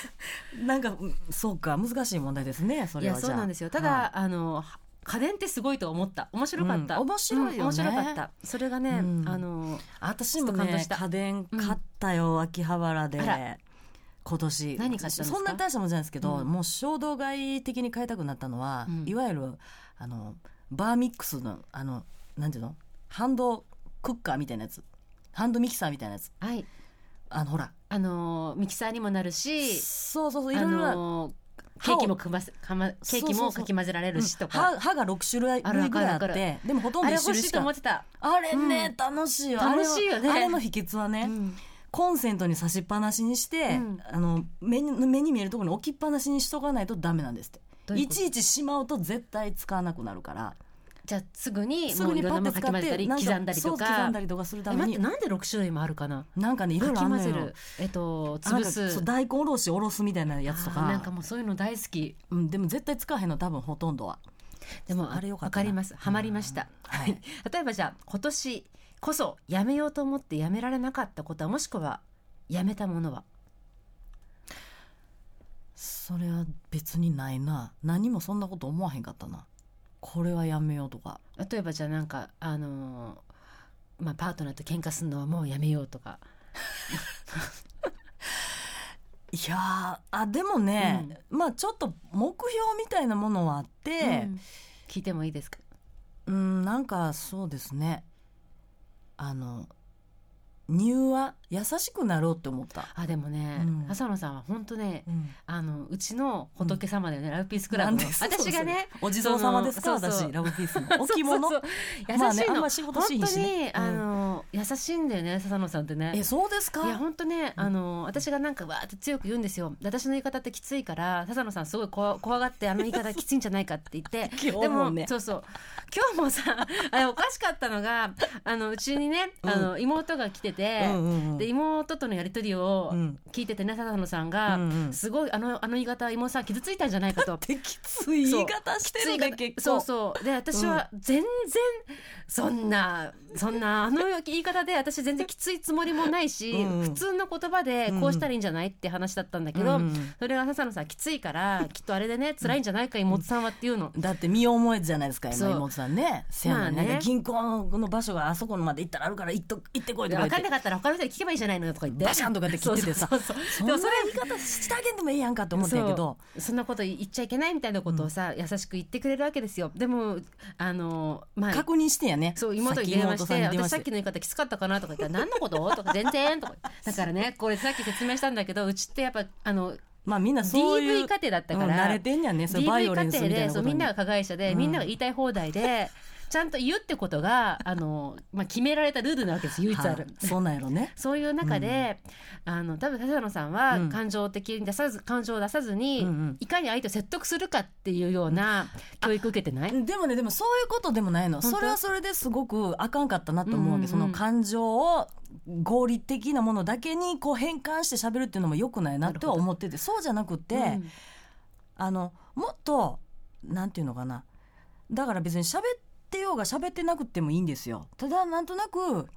あなんかうんそうか難しい問題ですねそれはそうなんですよ。ただ、はあの家電ってすごいと思った。面白かった、うん。面白いよね。うん面白かった。それがね、うん。あの私もね家電買ったよ、秋葉原で。今年。何買ったそんな大したもんじゃないですけど、うん。もう衝動買い的に買いたくなったのは、うん。いわゆるあのバーミックスのあのなんていうの？ハンドクッカーみたいなやつ。ハンドミキサーみたいなやつ。はいあのほら。あのミキサーにもなるしそうそうそういあろいろな。のケーキもかませかまケーキもかき混ぜられるしとか。歯歯が6種類あるぐらいあってでもほとんあど一種類しか。れ欲しいと思ってた、あれね、うん。楽しいよ。楽しいよね。ああれの秘訣はね、うん。コンセントに差しっぱなしにして、うん。あの目に目に見えるところに置きっぱなしにしとかないとダメなんですって。いいちいちしまうと絶対使わなくなるからじゃあすぐにすぐにもういろんなパッて使っものかき混ぜたり刻んだりとそう刻んかだりとかするたえめに。待ってなんで6種類もあるかな？なんかねいろいろある。のよえっと潰す。大根おろしおろすみたいなやつとか。なんかもうそういうの大好き。うん、でも絶対使わへんの多分ほとんどは。でもあれよかったな。わかります。ハマりました、はい。(laughs) 例えばじゃあ今年こそやめようと思ってやめられなかったことはもしくはやめたものは？それは別にないな。何もそんなこと思わへんかったなこれはやめようとか。例えばじゃあなんかあのーまあパートナーと喧嘩するのはもうやめようとか。(laughs) いやーあでもね、まあちょっと目標みたいなものはあってうん。聞いてもいいですか？うん、なんかそうですね。あの乳は優しくなろうって思った、あでもね、うん。浅野さんは本当ねうん、あのうちの仏様だよね、ラブピースクラブの。私がねお地蔵様ですか？私ラブピースの。(laughs) 置物？優まあしいの、ねあんま仕事しに、あの優しいんだよね笹野さんってね。えそうですか？いや本当ねあの私がなんかわーって強く言うんですよ。私の言い方ってきついから笹野さんすごい怖 (laughs) 怖がってあの言い方きついんじゃないかって言って。(laughs) 今日でもそうそう。今日もさあれおかしかったのがあのうちにねあの妹が来てて、うんうんうんで妹とのやり取りをうん聞いててね笹野さんが、すごいあのあの言い方妹さん傷ついたんじゃないかと。(laughs) できつい言い方してるね結構。そうそう。で私は全然そんなそんなあの言いい方で私全然きついつもりもないし、うん普通の言葉でこうしたらいいんじゃないって話だったんだけど、うんそれが笹野さんきついからきっとあれでね辛いんじゃないか妹さんはっていうの。だって身を思えずじゃないですか今妹さんね。せやね銀行の場所があそこまで行ったらあるから行っと行ってこいとか言って。分かんなかったら他の人に聞けばいいじゃないのよとか言ってバシャンとかって切っててさそんなでもそれ言い方してあげんでもいいやんかって思ったんやけどそそんなこと言っちゃいけないみたいなことをさ、うん優しく言ってくれるわけですよでもあのまあ確認してやねそう妹に電話してさっき妹さんに電話私さっきの言い方きつかったかなとか言ったら何のこととか全然とかだからねこれさっき説明したんだけどうちってやっぱあのまあみんなそういう DV 家庭だったから、うん慣れてんやねそういうバイオレンスみたいなことにでそうみんなが加害者で、うんみんなが言いたい放題でちゃんと言うってことがあの、まあ、決められたルールなわけです唯一ある。はいそうなんやろね。(laughs) そういう中で、あの多分笹野さんはうん。感情的に出さず感情を出さずに、うんうん。いかに相手を説得するかっていうような教育受けてない、でもねでもそういうことでもないの。それはそれですごくあかんかったなと思うわけ、うんうんその感情を合理的なものだけにこう変換して喋るっていうのもよくないなっては思ってて。そうじゃなくて、うん。あのもっとなんていうのかな。だから別に喋ってようが喋ってなくてもいいんですよ。ただなんとなく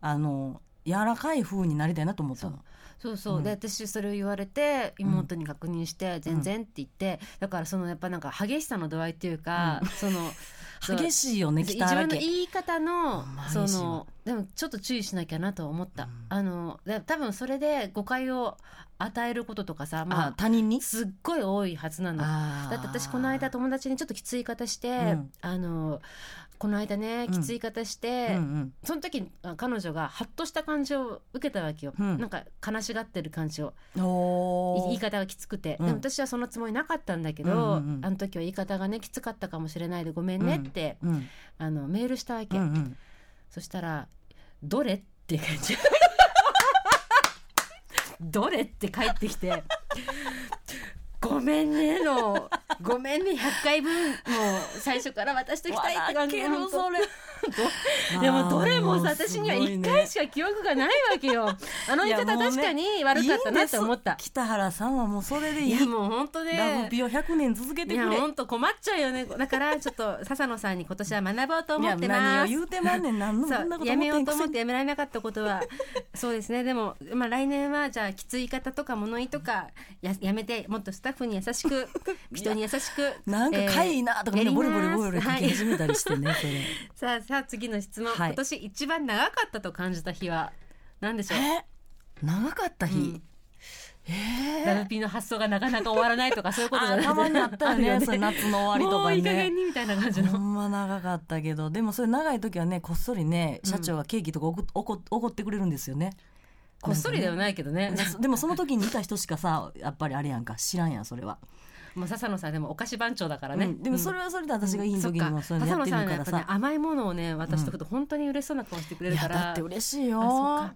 あの柔らかい風になりたいなと思ったの。そうそう、う。ん。で私それを言われて妹に確認して「全然」って言ってだからそのやっぱなんか激しさの度合いっていうか、そのそう (laughs) 激しいよね自北原家分の言い方のそのでもちょっと注意しなきゃなとは思った、うん。あので多分それで誤解を与えることとかさあまあ他人に？すっごい多いはずなの。だって私この間友達にちょっときつい言い方して、うん。あのこの間ねうん。きつい言い方して、うんうん。その時あ彼女がハッとした感じを受けたわけよ、うん。なんか悲しがってる感じを言い方がきつくて、うん。でも私はそのつもりなかったんだけど、うんうんうん。あの時は言い方がねきつかったかもしれないでごめんねって、うん。あのメールしたわけ、うんうん。そしたら「どれ?」っていう感じどれ？って帰ってきて「(laughs) ごめんね」の「ごめんね」100回分。もう最初から渡しときたいって感じ笑けるそれ。(laughs) でもどれもさ私には1すごいね。回しか記憶がないわけよ。(laughs) あの言い方確かに悪かったなって思った。北原さんはもうそれでいい。いやもう本当ね。ラブピを100年続けていやくれ本当困っちゃうよね。だからちょっと笹野さんに今年は学ぼうといや思ってます。何を言うてまんねん。何のそそんなうやめようこと思ってやめられなかったことは。そうですね。でも、まあ、来年はじゃあきつい方とか物言いとかややめてもっとスタッフに優しく (laughs) 人に優しくなんかかいなとかボリボリボリボリ書き始めたりしてねそれ。(laughs) さあさあ次の質問、はい。今年一番長かったと感じた日は何でしょう？え？長かった日、うん。えラブピーの発想がなかなか終わらないとかそういうことじゃない？あたまにあったよね。るそれ夏の終わりとかね。もういい加減にみたいな感じの。ほんま長かったけど。でもそれ長い時はねこっそりね社長がケーキとかおこおこおごってくれるんですよねこっそりではないけどね。(laughs) でもその時にいた人しかさやっぱりあれやんか。知らんやんそれは、もう笹野さんでもお菓子番長だからね、うん。でもそれはそれで私がいい時にもそれや笹野ってるからさ。んはやっぱねさ、甘いものをね渡しとくと本当に嬉しそうな顔してくれるから、いやだって嬉しいよ。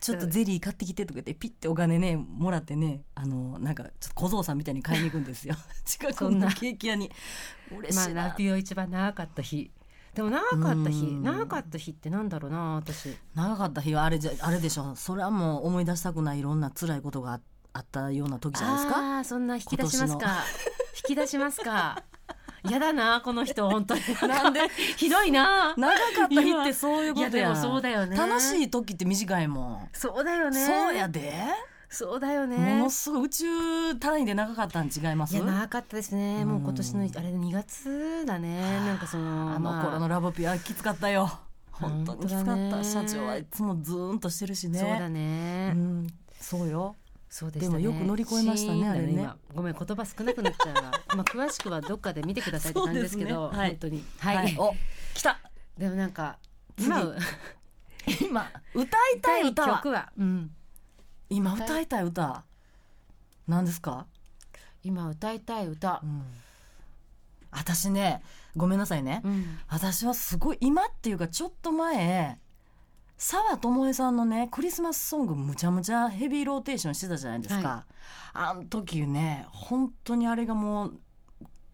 ちょっとゼリー買ってきてとか言ってピッてお金ねもらってねあのなんかちょっと小僧さんみたいに買いに行くんですよ。(laughs) 近くそんなのケーキ屋に。嬉まあしいな、ラピオ一番長かった日でも長かった日うん。長かった日ってなんだろうな私。長かった日はあれじゃあれでしょ。それはもう思い出したくないいろんな辛いことがああったような時じゃないですか？あそんな引き出します今か引き出しますか。(laughs) やだなこの人本当に。(laughs) なんで？ひどいな。長かった日ってそういうことやでもそうだよね。楽しい時って短いもん、そうだよね。そうやで、そうだよね。ものすごい宇宙単位で長かったん違います？いや長かったですね、もう今年のうんあれ2月だね。なんかそのあの頃のラブピュアきつかったよ。本当にきつかだった、ね。社長はいつもズーンとしてるしね。そうだね、うん、そうよ。そうでね。でもよく乗り越えましたねあれね。今ごめん言葉少なくなっちゃうわ (laughs) まあ詳しくはどっかで見てくださいって感じですけど。ね。はい。本当にはい、はい、お来た。でもなんか次。今 (laughs) 今歌いたい歌は。曲は、うん、今歌いたい歌。何ですか、今歌いたい歌。う、ん、私ねごめんなさいね、うん。私はすごい今っていうかちょっと前澤智恵さんのねクリスマスソングむちゃむちゃヘビーローテーションしてたじゃないですか、はあの時ね本当にあれがもう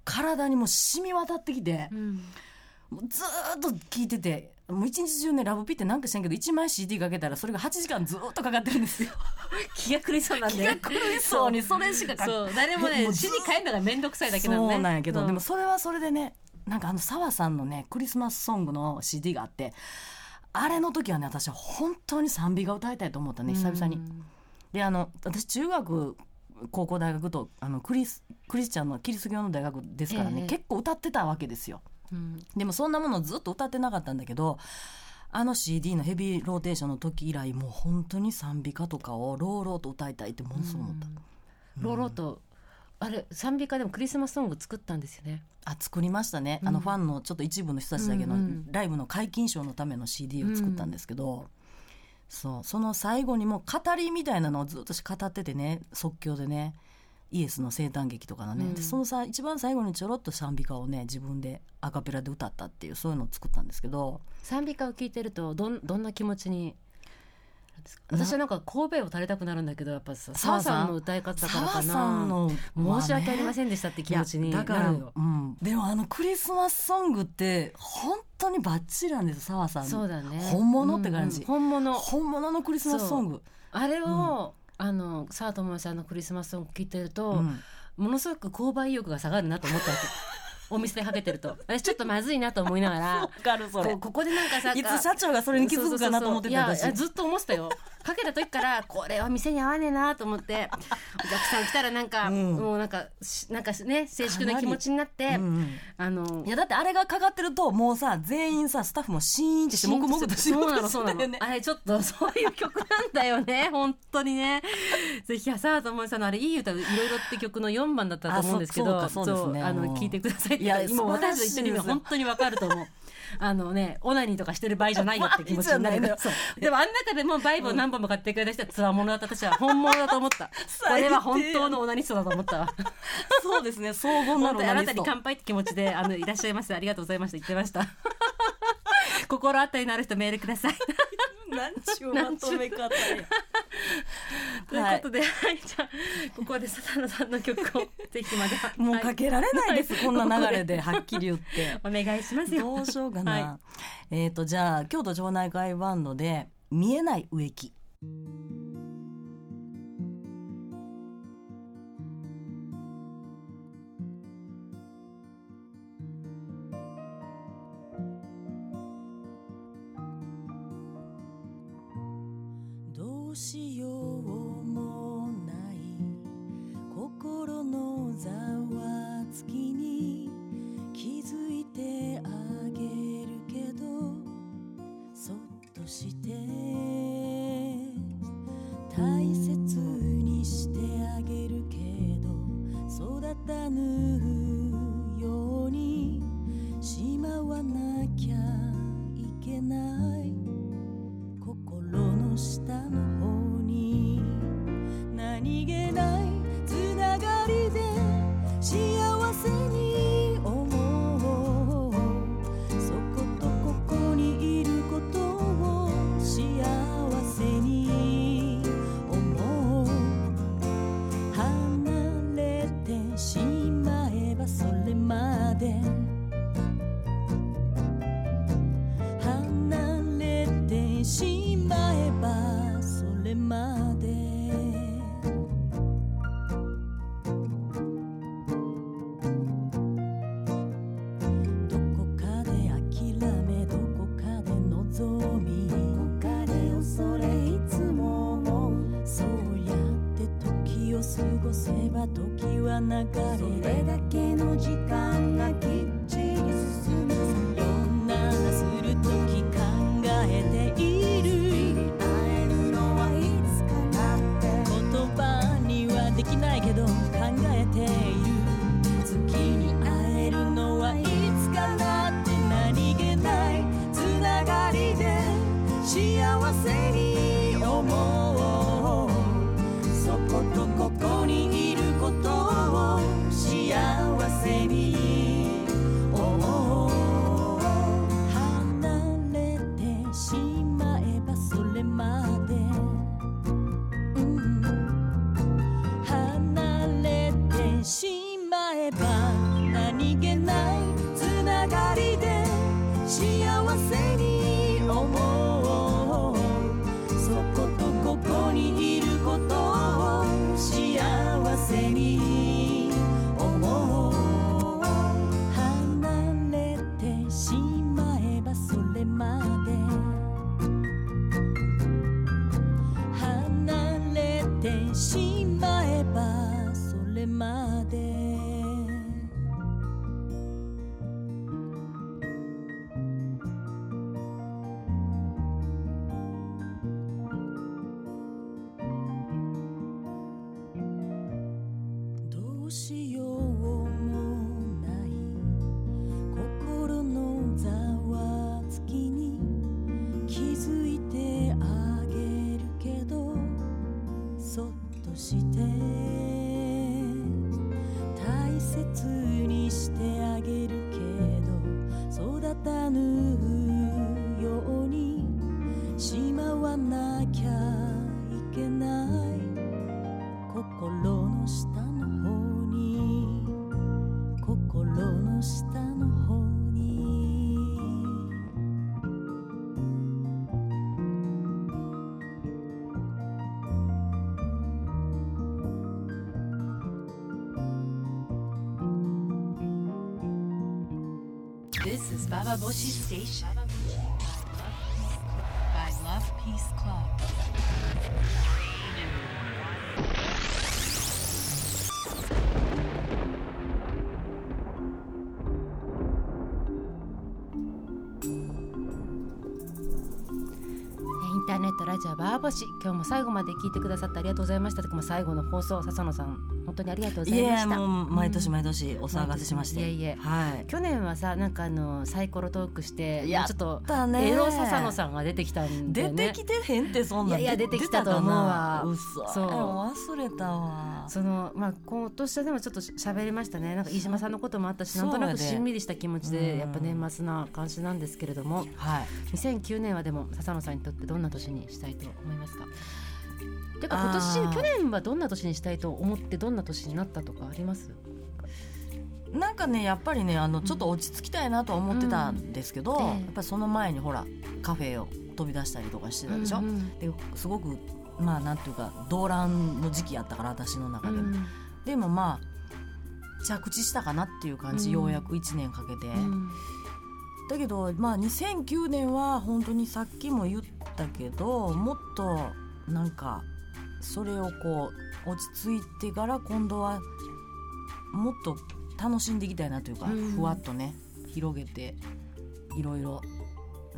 体にもう染み渡ってきてう、ん。もうずーっと聴いててもう一日中ねラブピってなんかしてんけど1枚 CD かけたらそれが8時間ずーっとかかってるんですよ。気が狂いそうなんで。気が狂いそうにそれしかかそう。誰ももね死に帰るのが面倒くさいだけなのね。そうなんやけど、うでもそれはそれでねなんかあの澤さんのねクリスマスソングの CD があってあれの時はね私は本当に賛美が歌いたいと思ったね久々に。であの私中学高校大学とあのクリスクリスチャンのキリスト教の大学ですからね、ええ。結構歌ってたわけですよ。うん。でもそんなものずっと歌ってなかったんだけどあの CD のヘビーローテーションの時以来もう本当に賛美歌とかをローローと歌いたいってものすごい思った。ローローとあれ賛美歌でもクリスマスソング作ったんですよね？あ作りましたね、あのファンのちょっと一部の人たちだけのうんうんライブの解禁賞のための CD を作ったんですけど、そう。その最後にも語りみたいなのをずっと語っててね即興でねイエスの生誕劇とかのね、うん。でそのさ一番最後にちょろっと賛美歌をね自分でアカペラで歌ったっていうそういうのを作ったんですけど。賛美歌を聞いてるとどんどんな気持ちに？私はなんか神戸を垂れたくなるんだけどやっぱさ澤さん？の歌い方だからか澤さんなの申し訳ありませんんでしたって気持ちになだから、るよ。うん、でもあのクリスマスソングって本当にバッチリなんですよ澤さん。そうだね。本物って感じ。うんうん本物。本物のクリスマスソング。あれを、あの澤智也さんのクリスマスソング聞いてると、うん。ものすごく購買意欲が下がるなと思ったわけ。(laughs) お店でかけてると。私ちょっとまずいなと思いながら (laughs) かるそこうここでなんかさいつ社長がそれに気づくかなと思ってたいやずっと思ってたよかけた時からこれは店に合わねえなと思ってお客さん来たらなんか、うん。もうなんかしなんかね静粛な気持ちになって、うんうんあのいやだってあれがかかってるともうさ全員さスタッフもシーンってして黙々と仕そうな事のそうなの、してたよね。あれちょっとそういう曲なんだよね本当にね。ぜひ浅田智也さんのあれいい歌いろいろって曲の4番だったと思うんですけどあそそうあのうん聞いてくださいいや今私と一緒に本当にわかると思うあのねオナニーとかしてる場合じゃないよって気持ちになる場合じゃないの。よそう。(laughs) でもあん中でもバイブを何本も買ってくれた人はつわものだった私は (laughs) 本物だと思った。これは本当のオナニストだと思った。わ (laughs) そうですね。荘厳な本当にあなたに乾杯って気持ちであのいらっしゃいませありがとうございました。言ってました。心当たりのある人メールください (laughs) なんちゅうまとめ方や。ということで、はい、じゃあここで笹野さんの曲をぜひまで (laughs) もうはいかけられないです、こんな流れではっきり言って。(laughs) お願いしますよ。どうしようかな、はえっ、とじゃあ京都町内会バンドで見えない植木どうしようもない心のざわつきに気づいてあげるけどそっとして大切にしてあげるけど育たぬようにしまわなきゃいけない。れまで。離れてしまう。Station. By Love Peace Club. インターネットラジオバーボシ今日も最後まで聞いてくださってありがとうございましたとも最後の放送笹野さん当にありがとうございいました。やもう毎年毎年お騒がせしまして、いえいえはい。去年はさなんかあのサイコロトークしてちょっとエロ笹野さんが出てきたんで出ね。てきてへんってそんな。んいやいや出てきたと思うわ。そう。忘れたわ。そのまあ今年はでもちょっと喋りましたね。なんか飯島さんのこともあったしなんとなくしんみりした気持ちうん。でやっぱ年末な感じなんですけれども。はい。2009年はでも笹野さんにとってどんな年にしたいと思いますか？てか今あ年ー。去年はどんな年にしたいと思ってどんな年になったとかあります？なんかねやっぱりねあのちょっと落ち着きたいなとは思ってたんですけど、うん。ええ。やっぱりその前にほらカフェを飛び出したりとかしてたでしょ、うんうん。ですごくまあなんていうか動乱の時期やったから私の中でも、でもまあ着地したかなっていう感じ、うん。ようやく1年かけて、うん。だけどまあ2009年は本当にさっきも言ったけどもっとなんかそれをこう落ち着いてから今度はもっと楽しんでいきたいなというか、うん。ふわっとね広げていろいろ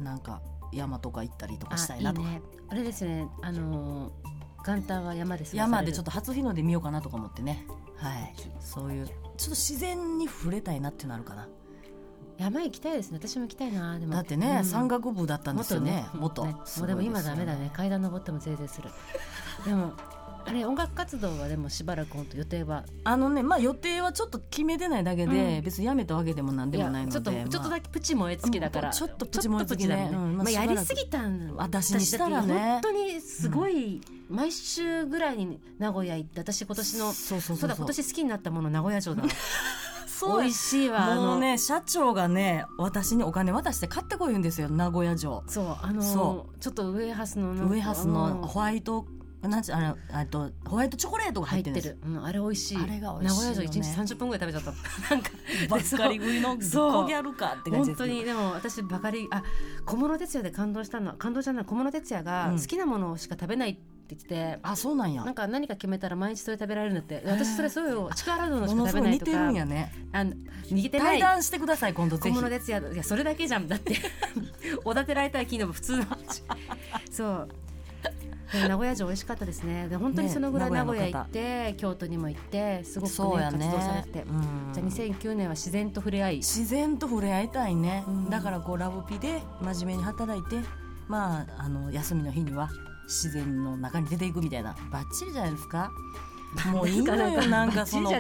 なんか山とか行ったりとかしたいなと。かあね。あれですねあのー元旦は山です山でちょっとと初日の出見ようかなとか思ってね。はい。そういうちょっと自然に触れたいなっていうのあるかな。山行きたいですね。私も行きたいなでも。だってね、うん。山岳部だったんですよね。元ね。もうでも今ダメだね。階段登ってもぜいぜいするでもあれ音楽活動はでもしばらく本当予定は。あのねまあ予定はちょっと決めてないだけで、うん。別にやめたわけでもなんでもないので。ちょっと、まあ。ちょっとだけプチ燃え尽きだから。うんちょっとプチ燃え尽きだうんまあまあ、やりすぎたん私にしたらね。本当にすごい、毎週ぐらいに名古屋行って私今年のそうそうそうそう。だ今年好きになったもの名古屋城だわ。(laughs) そう美味しいわあもうのね社長がね私にお金渡して買ってこい言うんですよ名古屋城。そうあのそちょっとウエハースのウエハースのあホワイトなんちあのあとホワイトチョコレートが入入ってる。うん、あれ美味しい。あれが美味しいよね。名古屋城一日30分ぐらい食べちゃった。(laughs) なんかばっかり食いのそう。コギャルかって感じ本当にでも私ばかりあ小室哲哉で感動したのは感動じゃない小室哲哉がうん。好きなものしか食べないって言ってて、あそうなんや。なんか何か決めたら毎日それ食べられるんだって。私それそういう力のしか。ものすごい似て食べないとかるんやね。あの似てない。対談してください今度ぜ小ひ室哲哉いやそれだけじゃん。だって (laughs) おだてられたい昨日も普通の話そう名古屋城美味しかったですね。で本当にそのぐらいね名古屋行って京都にも行ってすごくね。ね活動されて。て、うん。じゃあ2009年は自然と触れ合い。自然と触れ合いたいね、うん。だからこうラブピで真面目に働いてまああの休みの日には自然の中に出ていくみたいな。バッチリじゃないですかもういいのよなんかその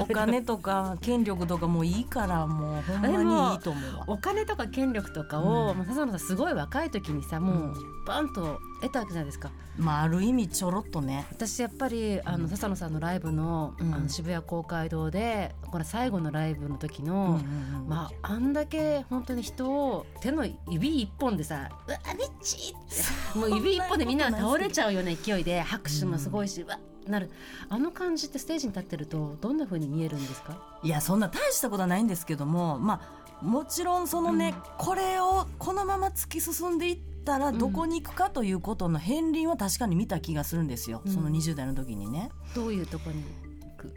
お金とか権力とかもういいからもうほんまにいいと思うわ。お金とか権力とかを、う笹野さんすごい若い時にさもう、うんバンと得たわけじゃないですか。まあある意味ちょろっとね。私やっぱりあの笹野さんのライブの,、うん。あの渋谷公会堂でこれ最後のライブの時うんの、まああんだけ本当に人を手の指一本でさ「うわみっち!」って。もう指一本でみんなが倒れちゃうような勢いで拍手もすごいし、うわなる。あの感じってステージに立ってるとどんな風に見えるんですか？いやそんな大したことはないんですけどもまあもちろんそのね、これをこのまま突き進んでいったらどこに行くかということの片鱗は確かに見た気がするんですよ、うん。その20代の時にね。どういうとこに行く？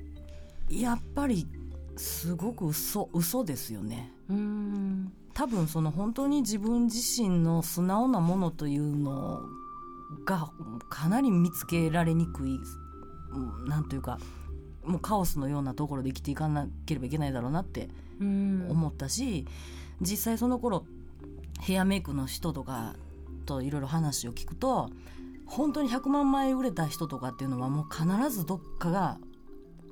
やっぱりすごく嘘嘘ですよね。うーん。多分その本当に自分自身の素直なものというのがかなり見つけられにくいうんなんというかもうカオスのようなところで生きていかなければいけないだろうなってうん。思ったし、実際その頃ヘアメイクの人とかといろいろ話を聞くと本当に100万枚売れた人とかっていうのはもう必ずどっかが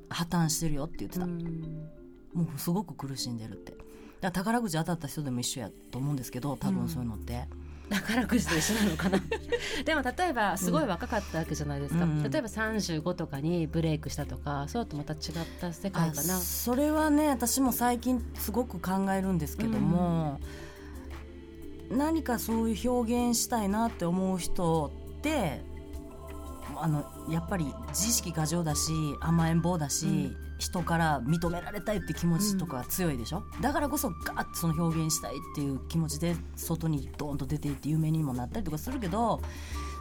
破綻してるよって言ってた、うん。もうすごく苦しんでるって。だから宝くじ当たった人でも一緒やと思うんですけど多分そういうのって、宝くじと一緒なのかな。(laughs) でも例えばすごい若かったわけじゃないですか、うんうん。例えば35とかにブレイクしたとかそうとまた違った世界かな。あそれはね私も最近すごく考えるんですけども、何かそういう表現したいなって思う人ってあのやっぱり自意識過剰だし甘えん坊だし、うん人から認められたいって気持ちとか強いでしょ、だからこそガーッとその表現したいっていう気持ちで外にドーンと出ていって有名にもなったりとかするけど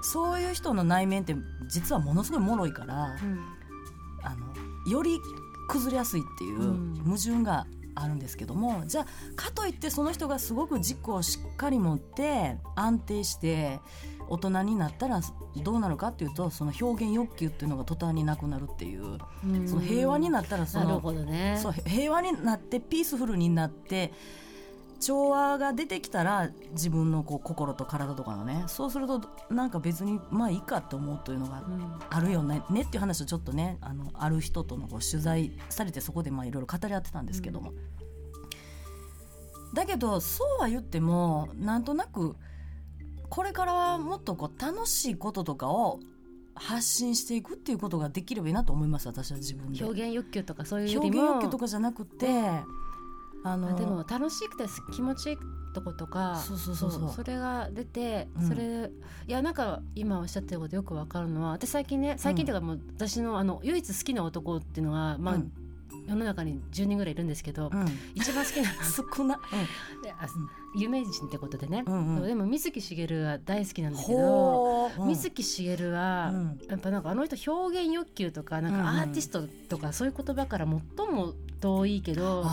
そういう人の内面って実はものすごい脆いから。うんあのより崩れやすいっていううん矛盾があるんですけども、じゃあかといってその人がすごく軸をしっかり持って安定して大人になったらどうなるかっていうとその表現欲求っていうのが途端になくなるっていう。うん。その平和になったらそなるのほどね。そう平和になってピースフルになって調和が出てきたら自分のこう心と体とかのねそうするとなんか別にまあいいかって思うというのがうん。あるよね。ねっていう話をちょっとねあのある人とのこう取材されてそこでまあいろいろ語り合ってたんですけども、だけどそうは言ってもなんとなくこれからはもっとこう楽しいこととかを発信していくっていうことができればいいなと思います私は自分で。表現欲求とかそういうよ表りも現欲求とかじゃなくてあのあでも楽しくて気持ちいいとことかそうそうそうそう。それが出て、うん。それいやなんか今おっしゃってることよくわかるのは私最近ね最近っていうかもう私のあの唯一好きな男っていうのは、まあうん世の中に10人ぐらいいるんですけど、うん、一番好きな少な、(laughs) であ有名人ってことでね、うんうん。でも水木しげるは大好きなんだけど、ほう、うん。水木しげるは、うん。やっぱなんかあの人表現欲求とかなんうんうん。かアーティストとかそういう言葉から最も遠いけど、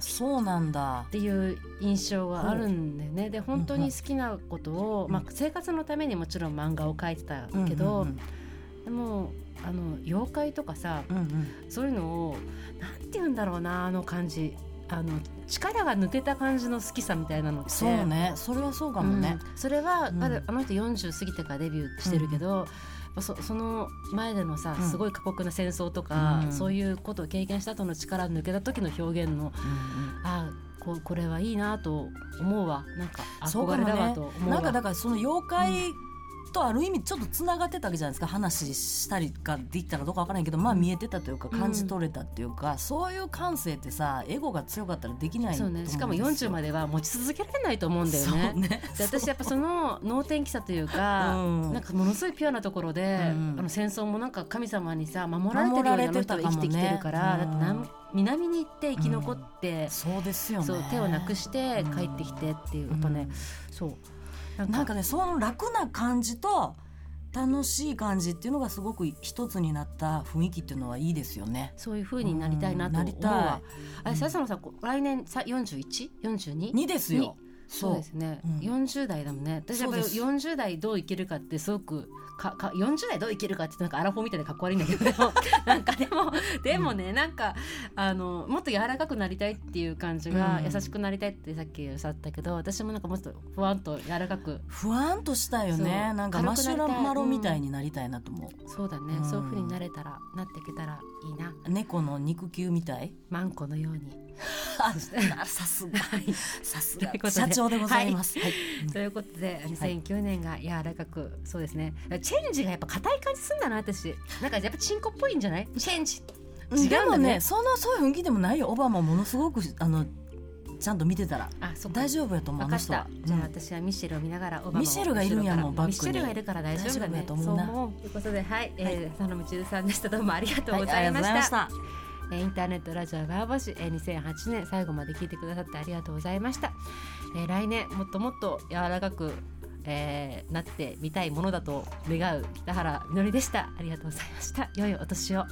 そうなんだ。っていう印象があるんだよね。で本当に好きなことを、うん。まあ、生活のためにもちろん漫画を描いてたけど、うんうん。でもあの妖怪とかさうんうん。そういうのをなんて言うんだろうなあの感じ。あの力が抜けた感じの好きさみたいなのって。そうね。それはそうかもね、うん。それは、うん。あるあの人40過ぎてからデビューしてるけど、やっぱそその前でのさうん。すごい過酷な戦争とか、うん。そういうことを経験した後の力抜けた時の表現のうんうん。あここれはいいなと思うわ。なんか憧れだわね。と思うわ。なんかだからその妖怪とある意味ちょっとつながってたわけじゃないですか。話したりかできたかどうかわからないけどまあ見えてたというかうん。感じ取れたっていうか、そういう感性ってさエゴが強かったらできないとそうね。しかも40までは持ち続けられないと思うんだよね。ね。で私やっぱその能天気さというか、(laughs) うん。なんかものすごいピュアなところで、うん。あの戦争もなんか神様にさ守られてるように人は生きてきてるから、ねだってなん南に行って生き残って、そうですよね。そう手をなくして帰ってきてっていうやっぱね、そうなんかねその楽な感じと楽しい感じっていうのがすごく一つになった雰囲気っていうのはいいですよね。そういう風になりたいなと思ううんなりたわい。あれ、笹野さん、こ来年さ 41?42? にですよ。そうですね、うん40代だもんね私やっぱりそうです40代どう生きるかってすごくかか40代どう生きるかってなんかアラフォーみたいでかっこ悪いんだけど。(laughs) なんかでもでもね、なんかあのもっと柔らかくなりたいっていう感じが、うん。優しくなりたいってさっきおっしゃったけど私もなんかもっとふわんと柔らかく。不安としたいよね。なんかマシュマロみたいになりたいなと思う、そうだね、うん。そういう風になれたらなっていけたらいいな。猫の肉球みたい。マンコのように。あさすが (laughs) さすが。社長でございます、はい。ということで2009年が柔らかくそうですねチェンジがやっぱ硬い感じすんだな私。なんかやっぱチンコっぽいんじゃない？チェンジ。うん違うんだね。でもねそのそういう雰囲気でもないよ。オバマものすごくあのちゃんと見てたら。あそ大丈夫やと思うあじゃあうん。私はミシェルを見ながらオバマをミシェルがいるんやもんバッミシェルがいるから大丈夫だね。やと思うな。そう思う。ということではい、えー、佐野みちるさんでした。どうもありがとうはいございました,、えーインターネットラジオバーボシ、えー、2008年最後まで聞いてくださってありがとうございました、えー来年もっともっと柔らかく、えーなってみたいものだと願う北原みのりでした。ありがとうございました。良いお年を。